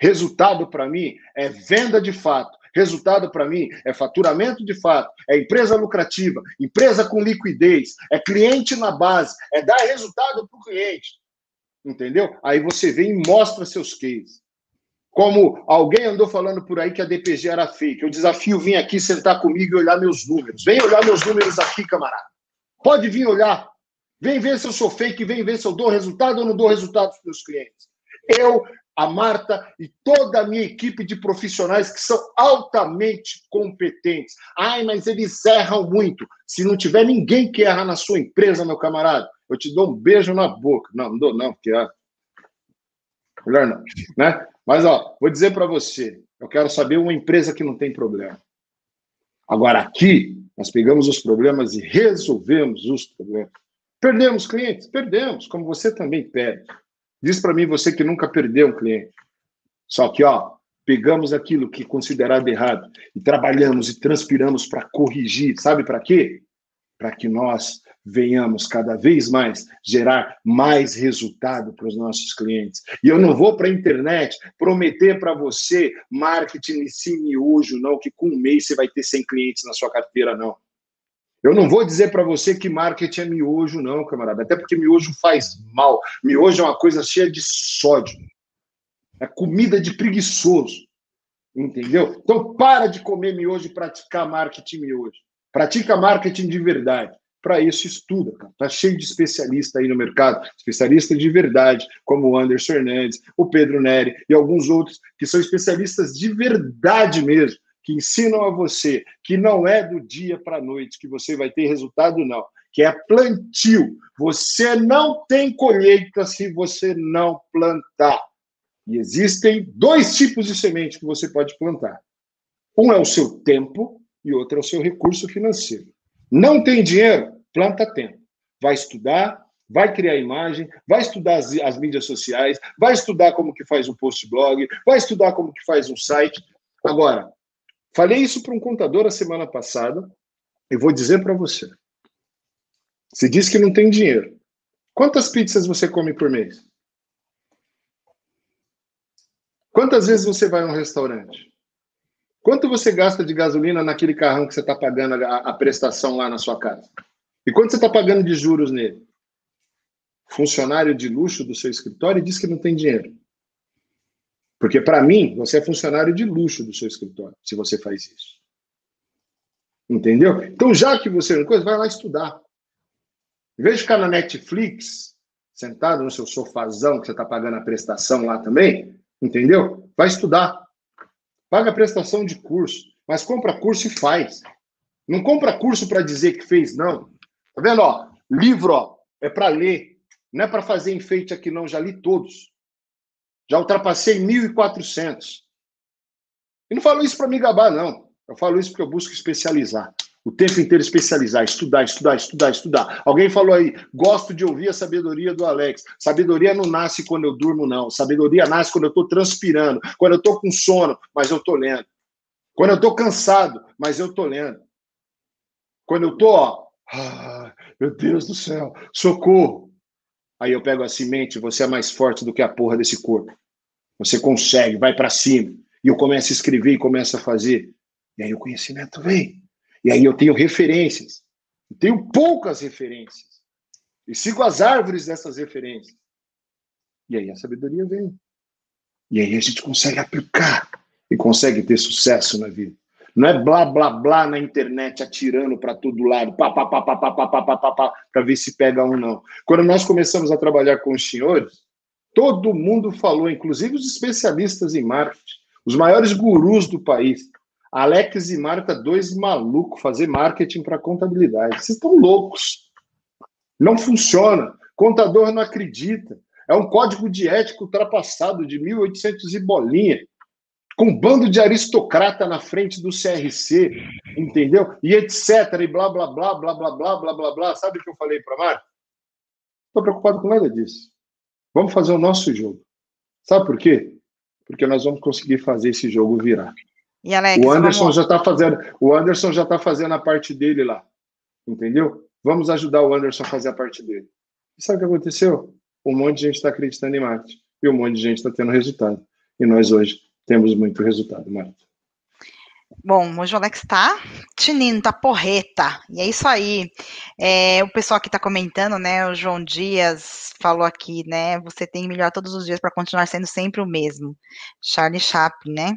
Speaker 2: Resultado para mim é venda de fato. Resultado para mim é faturamento de fato, é empresa lucrativa, empresa com liquidez, é cliente na base, é dar resultado para o cliente. Entendeu? Aí você vem e mostra seus cases. Como alguém andou falando por aí que a DPG era fake. Eu desafio vir aqui sentar comigo e olhar meus números. Vem olhar meus números aqui, camarada. Pode vir olhar. Vem ver se eu sou fake, vem ver se eu dou resultado ou não dou resultado para os meus clientes. Eu a Marta e toda a minha equipe de profissionais que são altamente competentes. Ai, mas eles erram muito. Se não tiver ninguém que erra na sua empresa, meu camarada, eu te dou um beijo na boca. Não, não dou não, porque é melhor não, né? Mas ó, vou dizer para você, eu quero saber uma empresa que não tem problema. Agora aqui nós pegamos os problemas e resolvemos os problemas. Perdemos clientes, perdemos, como você também perde. Diz para mim você que nunca perdeu um cliente. Só que, ó, pegamos aquilo que é considerado errado e trabalhamos e transpiramos para corrigir. Sabe para quê? Para que nós venhamos cada vez mais gerar mais resultado para os nossos clientes. E eu não vou para a internet prometer para você marketing em miojo, não, que com um mês você vai ter 100 clientes na sua carteira, não. Eu não vou dizer para você que marketing é miojo, não, camarada. Até porque miojo faz mal. Miojo é uma coisa cheia de sódio. É comida de preguiçoso. Entendeu? Então para de comer miojo e praticar marketing miojo. Pratica marketing de verdade. Para isso, estuda. Tá cheio de especialista aí no mercado, especialista de verdade, como o Anderson Hernandes, o Pedro Neri e alguns outros que são especialistas de verdade mesmo que ensinam a você que não é do dia para a noite que você vai ter resultado, não. Que é plantio. Você não tem colheita se você não plantar. E existem dois tipos de semente que você pode plantar. Um é o seu tempo e outro é o seu recurso financeiro. Não tem dinheiro? Planta tempo. Vai estudar, vai criar imagem, vai estudar as, as, mídias sociais, vai estudar como que faz um post blog, vai estudar como que faz um site. Agora, Falei isso para um contador a semana passada e vou dizer para você. Você diz que não tem dinheiro. Quantas pizzas você come por mês? Quantas vezes você vai a um restaurante? Quanto você gasta de gasolina naquele carrão que você está pagando a, a, prestação lá na sua casa? E quanto você está pagando de juros nele? Funcionário de luxo do seu escritório diz que não tem dinheiro. Porque, para mim, você é funcionário de luxo do seu escritório, se você faz isso. Entendeu? Então, já que você não coisa, vai lá estudar. Em vez de ficar na Netflix, sentado no seu sofazão, que você está pagando a prestação lá também, entendeu? Vai estudar. Paga a prestação de curso, mas compra curso e faz. Não compra curso para dizer que fez, não. Tá vendo? Ó, livro ó, é para ler, não é para fazer enfeite aqui, não. Já li todos. Já ultrapassei 1.400. E não falo isso para me gabar, não. Eu falo isso porque eu busco especializar. O tempo inteiro especializar, estudar, estudar, estudar, estudar. Alguém falou aí, gosto de ouvir a sabedoria do Alex. Sabedoria não nasce quando eu durmo, não. Sabedoria nasce quando eu estou transpirando, quando eu estou com sono, mas eu estou lendo. Quando eu estou cansado, mas eu estou lendo. Quando eu estou, ó, ah, meu Deus do céu, socorro. Aí eu pego a semente, você é mais forte do que a porra desse corpo. Você consegue, vai para cima. E eu começo a escrever e começo a fazer. E aí o conhecimento vem. E aí eu tenho referências. Eu tenho poucas referências. E sigo as árvores dessas referências. E aí a sabedoria vem. E aí a gente consegue aplicar e consegue ter sucesso na vida. Não é blá blá blá na internet atirando para todo lado, pá, pá, pá, pá, pá, pá, pá, pá, pá, para ver se pega um, não. Quando nós começamos a trabalhar com os senhores, todo mundo falou, inclusive os especialistas em marketing, os maiores gurus do país, Alex e Marta, dois malucos, fazer marketing para contabilidade. Vocês estão loucos. Não funciona. Contador não acredita. É um código de ética ultrapassado de 1800 e bolinha, com um bando de aristocrata na frente do CRC, entendeu? E etc. E blá, blá, blá, blá, blá, blá, blá, blá, blá. Sabe o que eu falei para Marta? Estou preocupado com nada disso. Vamos fazer o nosso jogo. Sabe por quê? Porque nós vamos conseguir fazer esse jogo virar.
Speaker 1: E Alex,
Speaker 2: o Anderson vamos... já está fazendo, o Anderson já está fazendo a parte dele lá, entendeu? Vamos ajudar o Anderson a fazer a parte dele. E sabe o que aconteceu? Um monte de gente está acreditando em marketing e um monte de gente está tendo resultado. E nós hoje temos muito resultado, Marta.
Speaker 1: Bom, o Alex tá tinindo, tá porreta. E é isso aí. É, o pessoal aqui tá comentando, né? O João Dias falou aqui, né? Você tem que melhorar todos os dias para continuar sendo sempre o mesmo. Charlie Chaplin, né?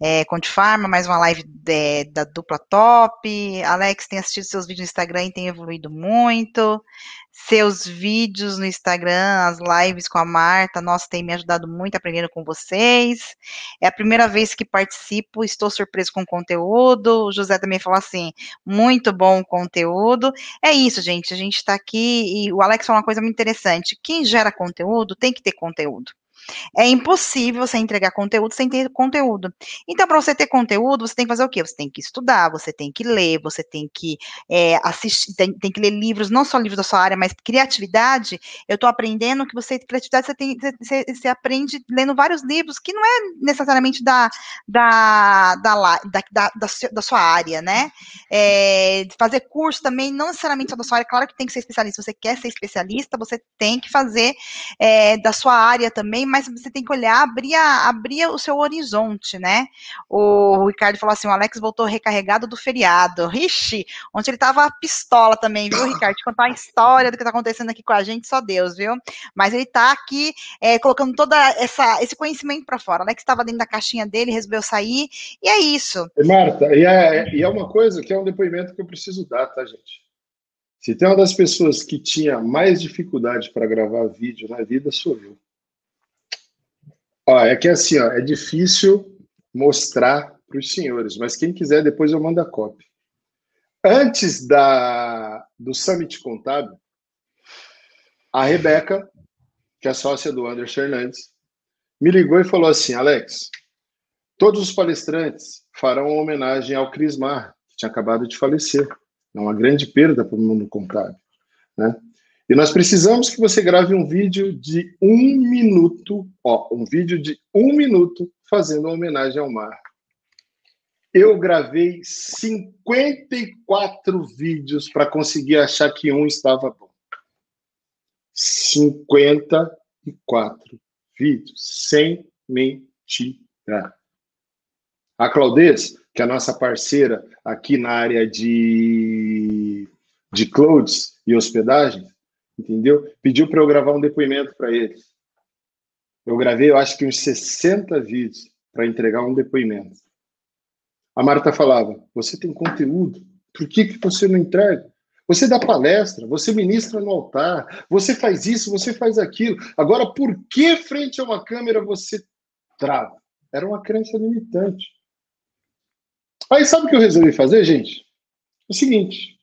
Speaker 1: É, Conte Farma, mais uma live de, da dupla top. Alex tem assistido seus vídeos no Instagram e tem evoluído muito seus vídeos no Instagram, as lives com a Marta, nossa, tem me ajudado muito aprendendo com vocês. É a primeira vez que participo, estou surpreso com o conteúdo. O José também falou assim: muito bom o conteúdo. É isso, gente. A gente está aqui e o Alex falou uma coisa muito interessante: quem gera conteúdo tem que ter conteúdo. É impossível você entregar conteúdo sem ter conteúdo. Então, para você ter conteúdo, você tem que fazer o quê? Você tem que estudar, você tem que ler, você tem que é, assistir, tem, tem, que ler livros, não só livros da sua área, mas criatividade. Eu estou aprendendo que você, criatividade, você, tem, você, você, aprende lendo vários livros, que não é necessariamente da, da, da, da, da, da sua área, né? É, fazer curso também, não necessariamente só da sua área, claro que tem que ser especialista. Se você quer ser especialista, você tem que fazer é, da sua área também, mas você tem que olhar, abrir, a, abrir o seu horizonte, né? O Ricardo falou assim: o Alex voltou recarregado do feriado. Ixi, onde ele tava pistola também, viu, Ricardo? Te contar a história do que tá acontecendo aqui com a gente, só Deus, viu? Mas ele tá aqui é, colocando todo esse conhecimento para fora. O Alex estava dentro da caixinha dele, resolveu sair, e é isso.
Speaker 2: Marta, e é, e é uma coisa que é um depoimento que eu preciso dar, tá, gente? Se tem uma das pessoas que tinha mais dificuldade para gravar vídeo na vida, sou eu. Ó, é que assim, ó, é difícil mostrar para os senhores, mas quem quiser depois eu mando a cópia. Antes da, do Summit Contábil, a Rebeca, que é sócia do Anderson Hernandes, me ligou e falou assim: Alex, todos os palestrantes farão uma homenagem ao Cris Mar, que tinha acabado de falecer. É uma grande perda para o mundo contábil. Né? E nós precisamos que você grave um vídeo de um minuto, ó, um vídeo de um minuto fazendo uma homenagem ao mar. Eu gravei 54 vídeos para conseguir achar que um estava bom. 54 vídeos, sem mentira. A Claudez, que é a nossa parceira aqui na área de, de clouds e hospedagem, entendeu? Pediu para eu gravar um depoimento para eles. Eu gravei, eu acho que uns 60 vídeos para entregar um depoimento. A Marta falava: Você tem conteúdo, por que, que você não entrega? Você dá palestra, você ministra no altar, você faz isso, você faz aquilo. Agora, por que frente a uma câmera você trava? Era uma crença limitante. Aí sabe o que eu resolvi fazer, gente? O seguinte: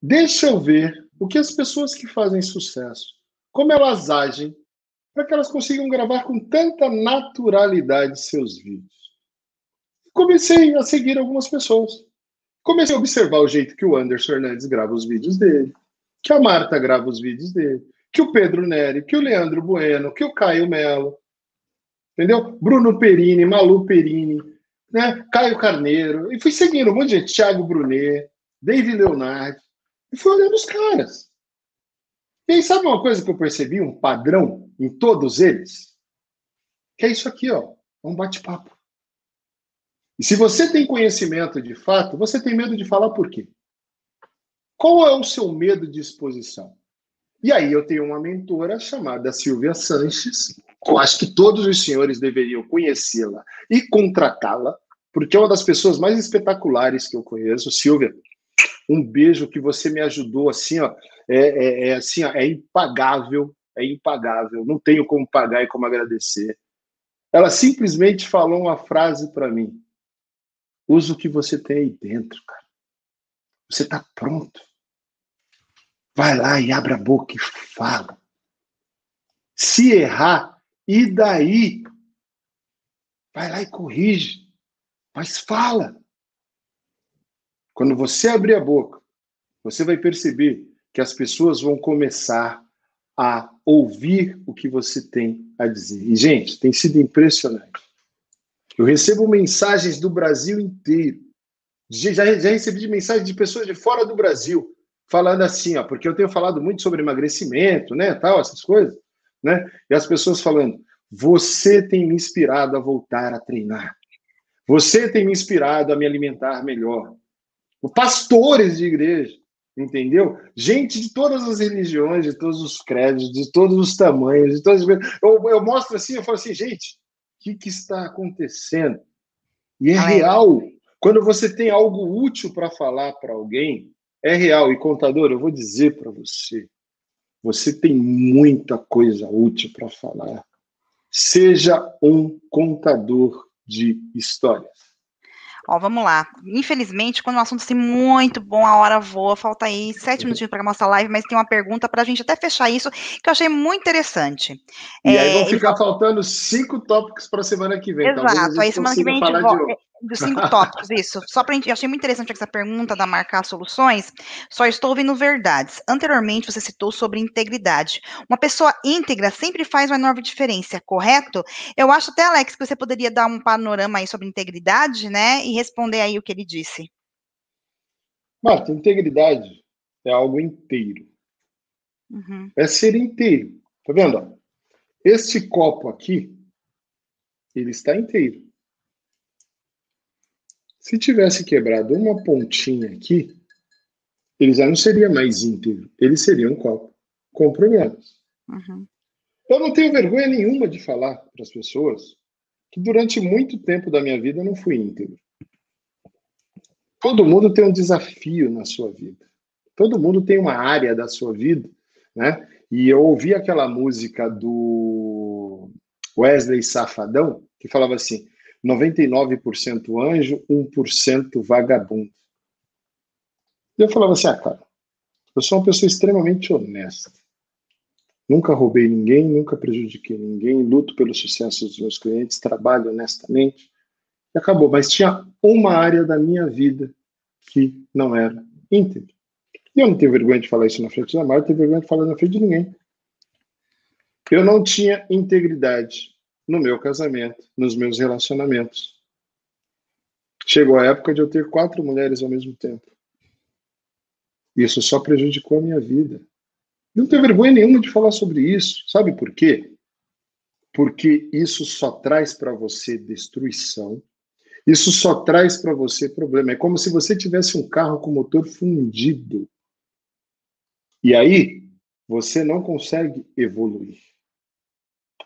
Speaker 2: deixa eu ver o que as pessoas que fazem sucesso, como elas agem para que elas consigam gravar com tanta naturalidade seus vídeos. comecei a seguir algumas pessoas. Comecei a observar o jeito que o Anderson Hernandes grava os vídeos dele, que a Marta grava os vídeos dele, que o Pedro Neri, que o Leandro Bueno, que o Caio Melo, entendeu? Bruno Perini, Malu Perini, né? Caio Carneiro, e fui seguindo um monte de gente, Thiago Brunet, David Leonardo, e fui olhando os caras. E aí, sabe uma coisa que eu percebi, um padrão em todos eles? Que é isso aqui, ó, é um bate-papo. E se você tem conhecimento de fato, você tem medo de falar por quê? Qual é o seu medo de exposição? E aí eu tenho uma mentora chamada Silvia Sanches, eu acho que todos os senhores deveriam conhecê-la e contratá-la, porque é uma das pessoas mais espetaculares que eu conheço. Silvia, um beijo que você me ajudou assim, ó, é, é, é assim, ó, é impagável, é impagável. Não tenho como pagar e como agradecer. Ela simplesmente falou uma frase para mim: usa o que você tem aí dentro, cara. Você está pronto. Vai lá e abre a boca e fala. Se errar, e daí? Vai lá e corrige. Mas fala. Quando você abrir a boca, você vai perceber que as pessoas vão começar a ouvir o que você tem a dizer. E, gente, tem sido impressionante. Eu recebo mensagens do Brasil inteiro. Já, já recebi mensagens de pessoas de fora do Brasil falando assim, ó, porque eu tenho falado muito sobre emagrecimento, né, tal, essas coisas, né? E as pessoas falando: "Você tem me inspirado a voltar a treinar. Você tem me inspirado a me alimentar melhor." Pastores de igreja, entendeu? Gente de todas as religiões, de todos os credos, de todos os tamanhos, de todas as... eu, eu mostro assim, eu falo assim, gente, o que, que está acontecendo? E é real. Quando você tem algo útil para falar para alguém, é real. E contador, eu vou dizer para você, você tem muita coisa útil para falar. Seja um contador de histórias.
Speaker 1: Ó, vamos lá. Infelizmente, quando o assunto assim muito bom, a hora voa, falta aí sete minutinhos para a nossa live, mas tem uma pergunta para a gente até fechar isso, que eu achei muito interessante.
Speaker 2: E é, aí vão ficar faltando cinco tópicos para a semana que vem.
Speaker 1: Exato, aí semana que vem a gente volta dos cinco tópicos, isso. Só para gente, eu achei muito interessante essa pergunta da marcar soluções. Só estou ouvindo verdades. Anteriormente você citou sobre integridade. Uma pessoa íntegra sempre faz uma enorme diferença, correto? Eu acho até, Alex, que você poderia dar um panorama aí sobre integridade, né? E responder aí o que ele disse.
Speaker 2: Marta, integridade é algo inteiro. Uhum. É ser inteiro. Tá vendo? Este copo aqui, ele está inteiro. Se tivesse quebrado uma pontinha aqui, ele já não seria mais íntegro, ele seria um copo com problemas. Uhum. Eu não tenho vergonha nenhuma de falar para as pessoas que durante muito tempo da minha vida eu não fui íntegro. Todo mundo tem um desafio na sua vida. Todo mundo tem uma área da sua vida, né? E eu ouvi aquela música do Wesley Safadão que falava assim: 99% anjo, 1% vagabundo. E eu falava assim, ah, cara, eu sou uma pessoa extremamente honesta. Nunca roubei ninguém, nunca prejudiquei ninguém, luto pelo sucesso dos meus clientes, trabalho honestamente. E acabou. Mas tinha uma área da minha vida que não era íntegra. E eu não tenho vergonha de falar isso na frente da Marta, não tenho vergonha de falar na frente de ninguém. Eu não tinha integridade no meu casamento, nos meus relacionamentos. Chegou a época de eu ter quatro mulheres ao mesmo tempo. Isso só prejudicou a minha vida. Não tenho vergonha nenhuma de falar sobre isso. Sabe por quê? Porque isso só traz para você destruição. Isso só traz para você problema. É como se você tivesse um carro com motor fundido. E aí, você não consegue evoluir.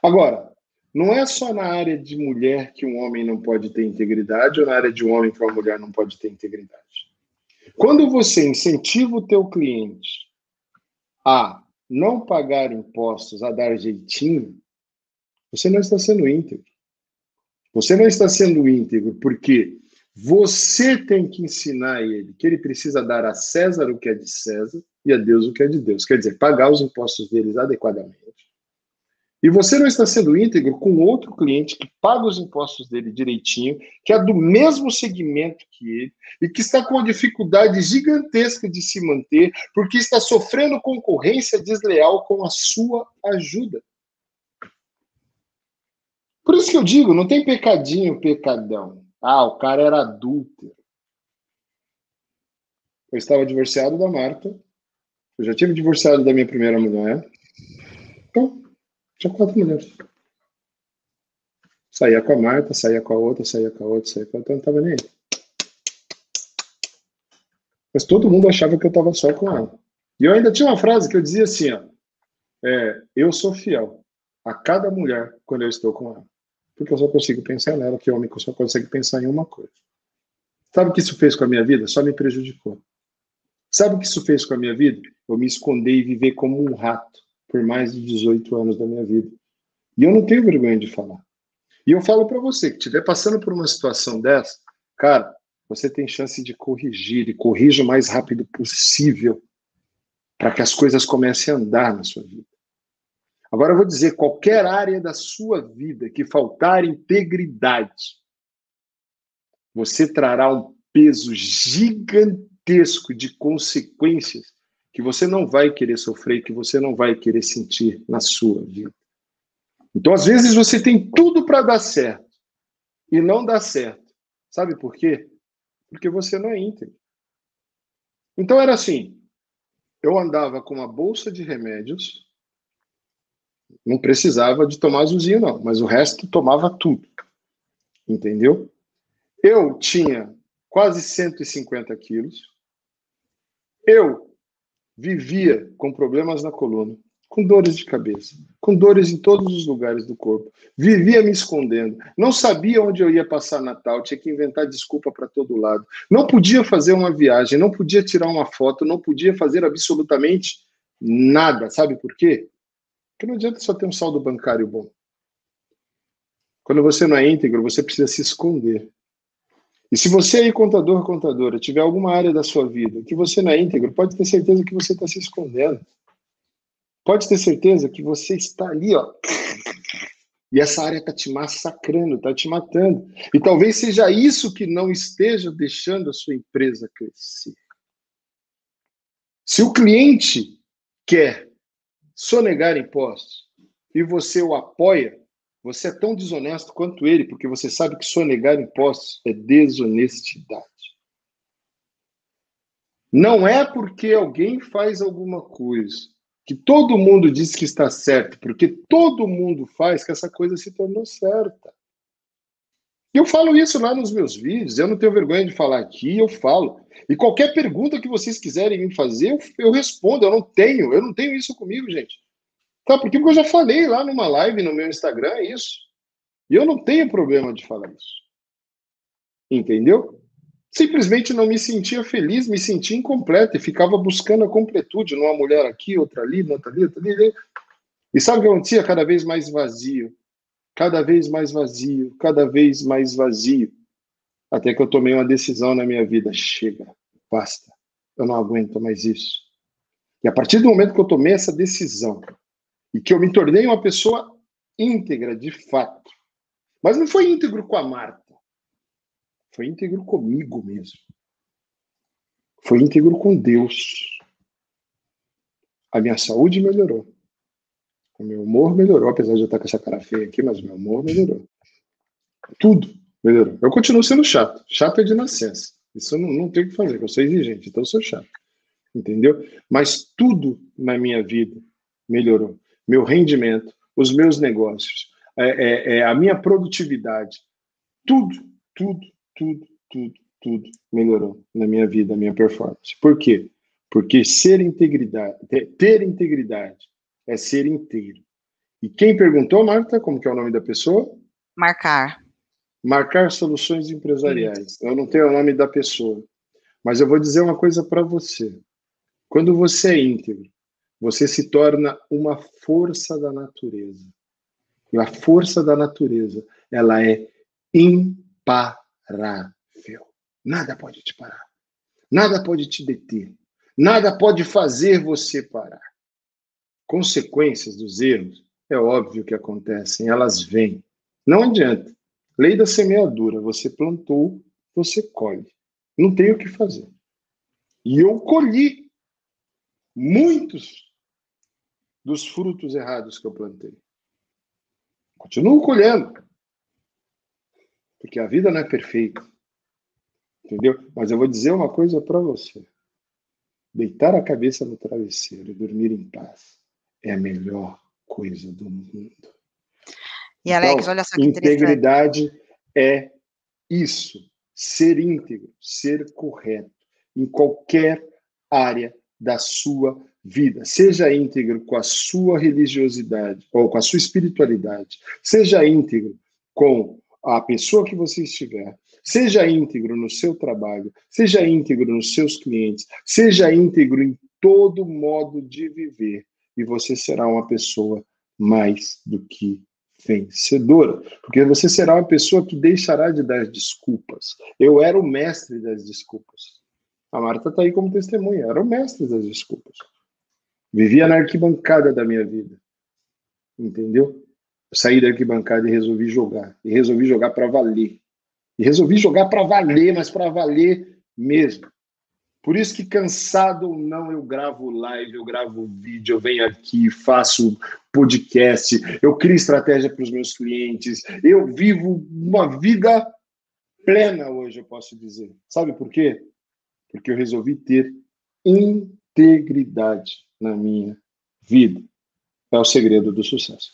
Speaker 2: Agora, não é só na área de mulher que um homem não pode ter integridade ou na área de um homem que uma mulher não pode ter integridade. Quando você incentiva o teu cliente a não pagar impostos, a dar jeitinho, você não está sendo íntegro. Você não está sendo íntegro porque você tem que ensinar ele que ele precisa dar a César o que é de César e a Deus o que é de Deus. Quer dizer, pagar os impostos deles adequadamente e você não está sendo íntegro com outro cliente que paga os impostos dele direitinho, que é do mesmo segmento que ele, e que está com uma dificuldade gigantesca de se manter, porque está sofrendo concorrência desleal com a sua ajuda. Por isso que eu digo, não tem pecadinho, pecadão. Ah, o cara era adúltero. Eu estava divorciado da Marta. Eu já tive divorciado da minha primeira mulher. Então, tinha quatro mulheres. Saía com a Marta, saía com a outra, saía com a outra, saía com a outra, não estava nem aí. Mas todo mundo achava que eu estava só com ela. E eu ainda tinha uma frase que eu dizia assim, ó, é, eu sou fiel a cada mulher quando eu estou com ela. Porque eu só consigo pensar nela, que homem só consegue pensar em uma coisa. Sabe o que isso fez com a minha vida? Só me prejudicou. Sabe o que isso fez com a minha vida? Eu me esconder e viver como um rato por mais de 18 anos da minha vida. E eu não tenho vergonha de falar. E eu falo para você que estiver passando por uma situação dessa, cara, você tem chance de corrigir e corrija o mais rápido possível para que as coisas comecem a andar na sua vida. Agora eu vou dizer, qualquer área da sua vida que faltar integridade, você trará um peso gigantesco de consequências que você não vai querer sofrer, que você não vai querer sentir na sua vida. Então, às vezes, você tem tudo para dar certo e não dá certo. Sabe por quê? Porque você não é íntegro. Então, era assim: eu andava com uma bolsa de remédios, não precisava de tomar azulzinho, não, mas o resto tomava tudo. Entendeu? Eu tinha quase 150 quilos. Eu vivia com problemas na coluna, com dores de cabeça, com dores em todos os lugares do corpo, vivia me escondendo, não sabia onde eu ia passar Natal, tinha que inventar desculpa para todo lado, não podia fazer uma viagem, não podia tirar uma foto, não podia fazer absolutamente nada. Sabe por quê? Porque não adianta só ter um saldo bancário bom. Quando você não é íntegro, você precisa se esconder. E se você aí, contador, contadora, tiver alguma área da sua vida que você não é íntegro, pode ter certeza que você está se escondendo. Pode ter certeza que você está ali, ó. E essa área está te massacrando, está te matando. E talvez seja isso que não esteja deixando a sua empresa crescer. Se o cliente quer sonegar impostos e você o apoia, você é tão desonesto quanto ele, porque você sabe que sonegar impostos é desonestidade. Não é porque alguém faz alguma coisa que todo mundo diz que está certo, porque todo mundo faz que essa coisa se tornou certa. Eu falo isso lá nos meus vídeos, eu não tenho vergonha de falar aqui, eu falo. E qualquer pergunta que vocês quiserem me fazer, eu, eu respondo. Eu não tenho, eu não tenho isso comigo, gente. Tá, porque eu já falei lá numa live no meu Instagram é isso. E eu não tenho problema de falar isso. Entendeu? Simplesmente não me sentia feliz, me sentia incompleto e ficava buscando a completude numa mulher aqui, outra ali, outra ali, outra ali. E sabe o que acontecia? Cada vez mais vazio. Cada vez mais vazio, cada vez mais vazio. Até que eu tomei uma decisão na minha vida. Chega, basta. Eu não aguento mais isso. E a partir do momento que eu tomei essa decisão, e que eu me tornei uma pessoa íntegra, de fato. Mas não foi íntegro com a Marta. Foi íntegro comigo mesmo. Foi íntegro com Deus. A minha saúde melhorou. O meu humor melhorou, apesar de eu estar com essa cara feia aqui, mas o meu humor melhorou. Tudo melhorou. Eu continuo sendo chato. Chato é de nascença. Isso eu não, não tenho o que fazer, eu sou exigente, então eu sou chato. Entendeu? Mas tudo na minha vida melhorou meu rendimento, os meus negócios, é, é, é, a minha produtividade, tudo, tudo, tudo, tudo, tudo melhorou na minha vida, na minha performance. Por quê? Porque ser integridade, ter integridade é ser inteiro. E quem perguntou, Marta, como que é o nome da pessoa?
Speaker 1: Marcar.
Speaker 2: Marcar soluções empresariais. Eu não tenho o nome da pessoa, mas eu vou dizer uma coisa para você. Quando você é íntegro, você se torna uma força da natureza. E a força da natureza, ela é imparável. Nada pode te parar. Nada pode te deter. Nada pode fazer você parar. Consequências dos erros É óbvio que acontecem, elas vêm. Não adianta. Lei da semeadura, você plantou, você colhe. Não tem o que fazer. E eu colhi muitos dos frutos errados que eu plantei. Continuo colhendo. Porque a vida não é perfeita. Entendeu? Mas eu vou dizer uma coisa para você. Deitar a cabeça no travesseiro e dormir em paz é a melhor coisa do mundo.
Speaker 1: E Alex, então, olha só que
Speaker 2: integridade é isso, ser íntegro, ser correto em qualquer área da sua vida. Seja íntegro com a sua religiosidade ou com a sua espiritualidade. Seja íntegro com a pessoa que você estiver. Seja íntegro no seu trabalho, seja íntegro nos seus clientes, seja íntegro em todo modo de viver e você será uma pessoa mais do que vencedora, porque você será uma pessoa que deixará de dar desculpas. Eu era o mestre das desculpas. A Marta está aí como testemunha, era o mestre das desculpas. Vivia na arquibancada da minha vida. Entendeu? Eu saí da arquibancada e resolvi jogar. E resolvi jogar para valer. E resolvi jogar para valer, mas para valer mesmo. Por isso que cansado ou não, eu gravo live, eu gravo vídeo, eu venho aqui, faço podcast, eu crio estratégia para os meus clientes, eu vivo uma vida plena hoje, eu posso dizer. Sabe por quê? Porque eu resolvi ter integridade na minha vida. É o segredo do sucesso.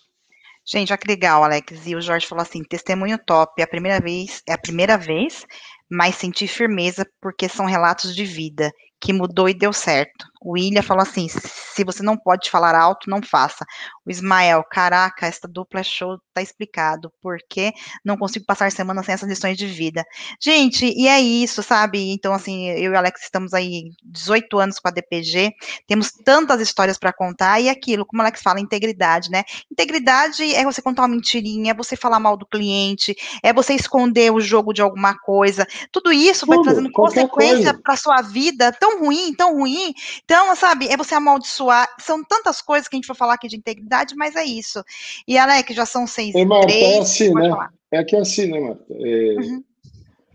Speaker 1: Gente, olha que legal, Alex. E o Jorge falou assim: testemunho top, é a primeira vez, é a primeira vez, mas senti firmeza porque são relatos de vida que mudou e deu certo. O William falou assim: se você não pode falar alto, não faça. O Ismael, caraca, esta dupla é show, tá explicado. Por que não consigo passar semana sem essas lições de vida? Gente, e é isso, sabe? Então, assim, eu e o Alex estamos aí 18 anos com a DPG, temos tantas histórias para contar, e aquilo, como o Alex fala, integridade, né? Integridade é você contar uma mentirinha, é você falar mal do cliente, é você esconder o jogo de alguma coisa. Tudo isso vai Tudo, trazendo consequência para sua vida tão ruim, tão ruim. Então, então, sabe, é você amaldiçoar. São tantas coisas que a gente vai falar aqui de integridade, mas é isso. E, Alex, já são seis e
Speaker 2: Marta, três. É assim, né? Falar. É que é assim, né, Marta? É, uhum.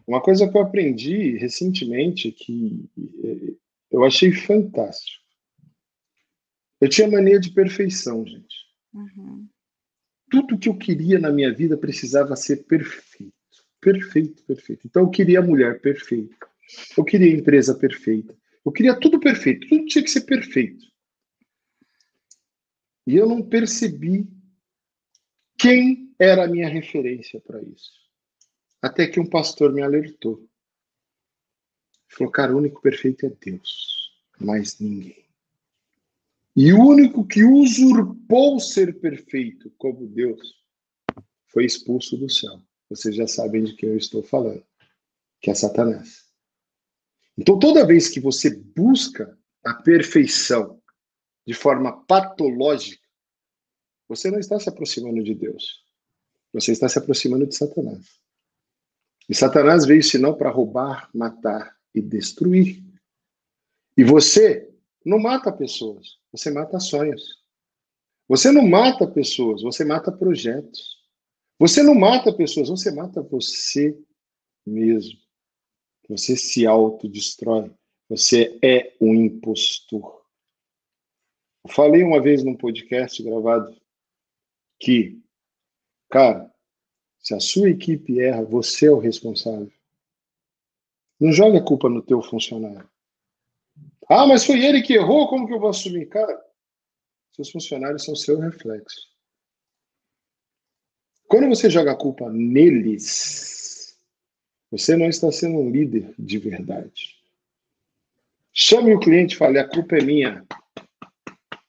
Speaker 2: Uma coisa que eu aprendi recentemente que é, eu achei fantástico. Eu tinha mania de perfeição, gente. Uhum. Tudo que eu queria na minha vida precisava ser perfeito. Perfeito, perfeito. Então eu queria a mulher perfeita. Eu queria a empresa perfeita. Eu queria tudo perfeito, tudo tinha que ser perfeito. E eu não percebi quem era a minha referência para isso. Até que um pastor me alertou. Falou, cara, o único perfeito é Deus, mais ninguém. E o único que usurpou ser perfeito como Deus foi expulso do céu. Vocês já sabem de quem eu estou falando, que é Satanás. Então, toda vez que você busca a perfeição de forma patológica, você não está se aproximando de Deus. Você está se aproximando de Satanás. E Satanás veio senão para roubar, matar e destruir. E você não mata pessoas, você mata sonhos. Você não mata pessoas, você mata projetos. Você não mata pessoas, você mata você mesmo. Você se autodestrói. Você é um impostor. Eu falei uma vez num podcast gravado que, cara, se a sua equipe erra, você é o responsável. Não jogue a culpa no teu funcionário. Ah, mas foi ele que errou, como que eu vou assumir? Cara, seus funcionários são seu reflexo. Quando você joga a culpa neles, você não está sendo um líder de verdade. Chame o cliente e fale: a culpa é minha.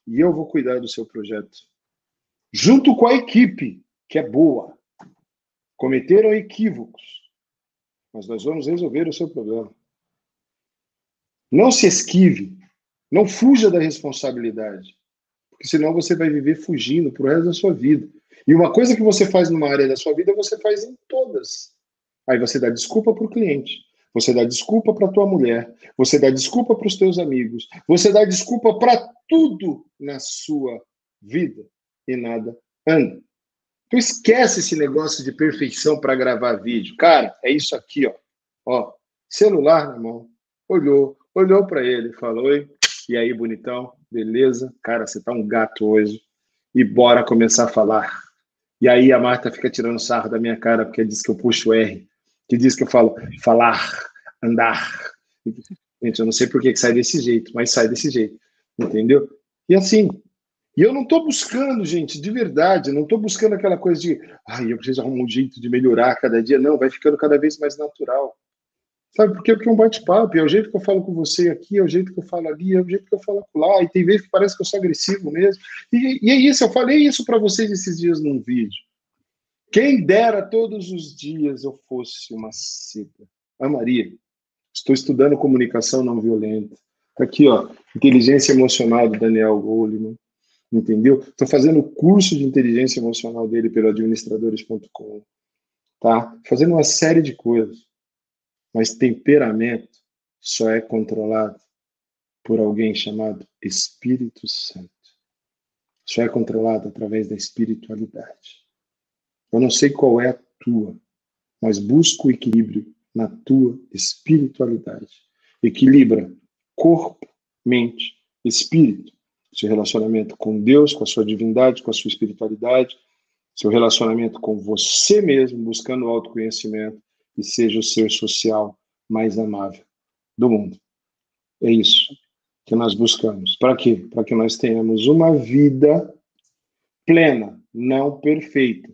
Speaker 2: E eu vou cuidar do seu projeto. Junto com a equipe, que é boa. Cometeram equívocos. Mas nós vamos resolver o seu problema. Não se esquive. Não fuja da responsabilidade. Porque senão você vai viver fugindo pro resto da sua vida. E uma coisa que você faz numa área da sua vida, você faz em todas. Aí você dá desculpa para o cliente, você dá desculpa para tua mulher, você dá desculpa para os teus amigos, você dá desculpa para tudo na sua vida e nada anda. Então esquece esse negócio de perfeição para gravar vídeo. Cara, é isso aqui, ó. Ó, celular na mão. Olhou, olhou para ele, falou: "Oi, e aí, bonitão? Beleza? Cara, você tá um gato hoje. E bora começar a falar. E aí a Marta fica tirando sarro da minha cara porque diz que eu puxo R, que diz que eu falo falar, andar. Gente, eu não sei por que sai desse jeito, mas sai desse jeito, entendeu? E assim, e eu não estou buscando, gente, de verdade, não estou buscando aquela coisa de, ai, eu preciso arrumar um jeito de melhorar cada dia. Não, vai ficando cada vez mais natural. Sabe, porque é um bate-papo, é o jeito que eu falo com você aqui, é o jeito que eu falo ali, é o jeito que eu falo lá, e tem vezes que parece que eu sou agressivo mesmo. E, e é isso, eu falei isso para vocês esses dias num vídeo. Quem dera todos os dias eu fosse uma seda. Amaria. Estou estudando comunicação não violenta. Aqui, ó, inteligência emocional do Daniel Goleman entendeu? Estou fazendo o curso de inteligência emocional dele pelo administradores.com, tá? Fazendo uma série de coisas. Mas temperamento só é controlado por alguém chamado Espírito Santo. Só é controlado através da espiritualidade. Eu não sei qual é a tua, mas busca o equilíbrio na tua espiritualidade. Equilibra corpo, mente, espírito seu relacionamento com Deus, com a sua divindade, com a sua espiritualidade, seu relacionamento com você mesmo, buscando o autoconhecimento e seja o ser social mais amável do mundo. É isso que nós buscamos. Para quê? Para que nós tenhamos uma vida plena, não perfeita.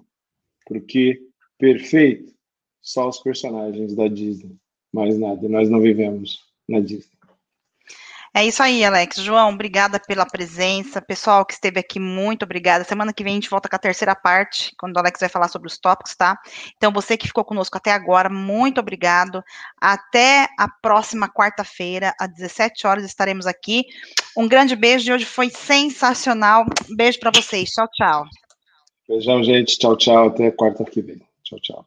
Speaker 2: Porque perfeito só os personagens da Disney, mais nada. Nós não vivemos na Disney.
Speaker 1: É isso aí, Alex. João, obrigada pela presença. Pessoal que esteve aqui, muito obrigada. Semana que vem a gente volta com a terceira parte, quando o Alex vai falar sobre os tópicos, tá? Então, você que ficou conosco até agora, muito obrigado. Até a próxima quarta-feira, às 17 horas, estaremos aqui. Um grande beijo, de hoje foi sensacional. beijo para vocês. Tchau, tchau.
Speaker 2: Beijão, gente. Tchau, tchau. Até quarta que vem. Tchau, tchau.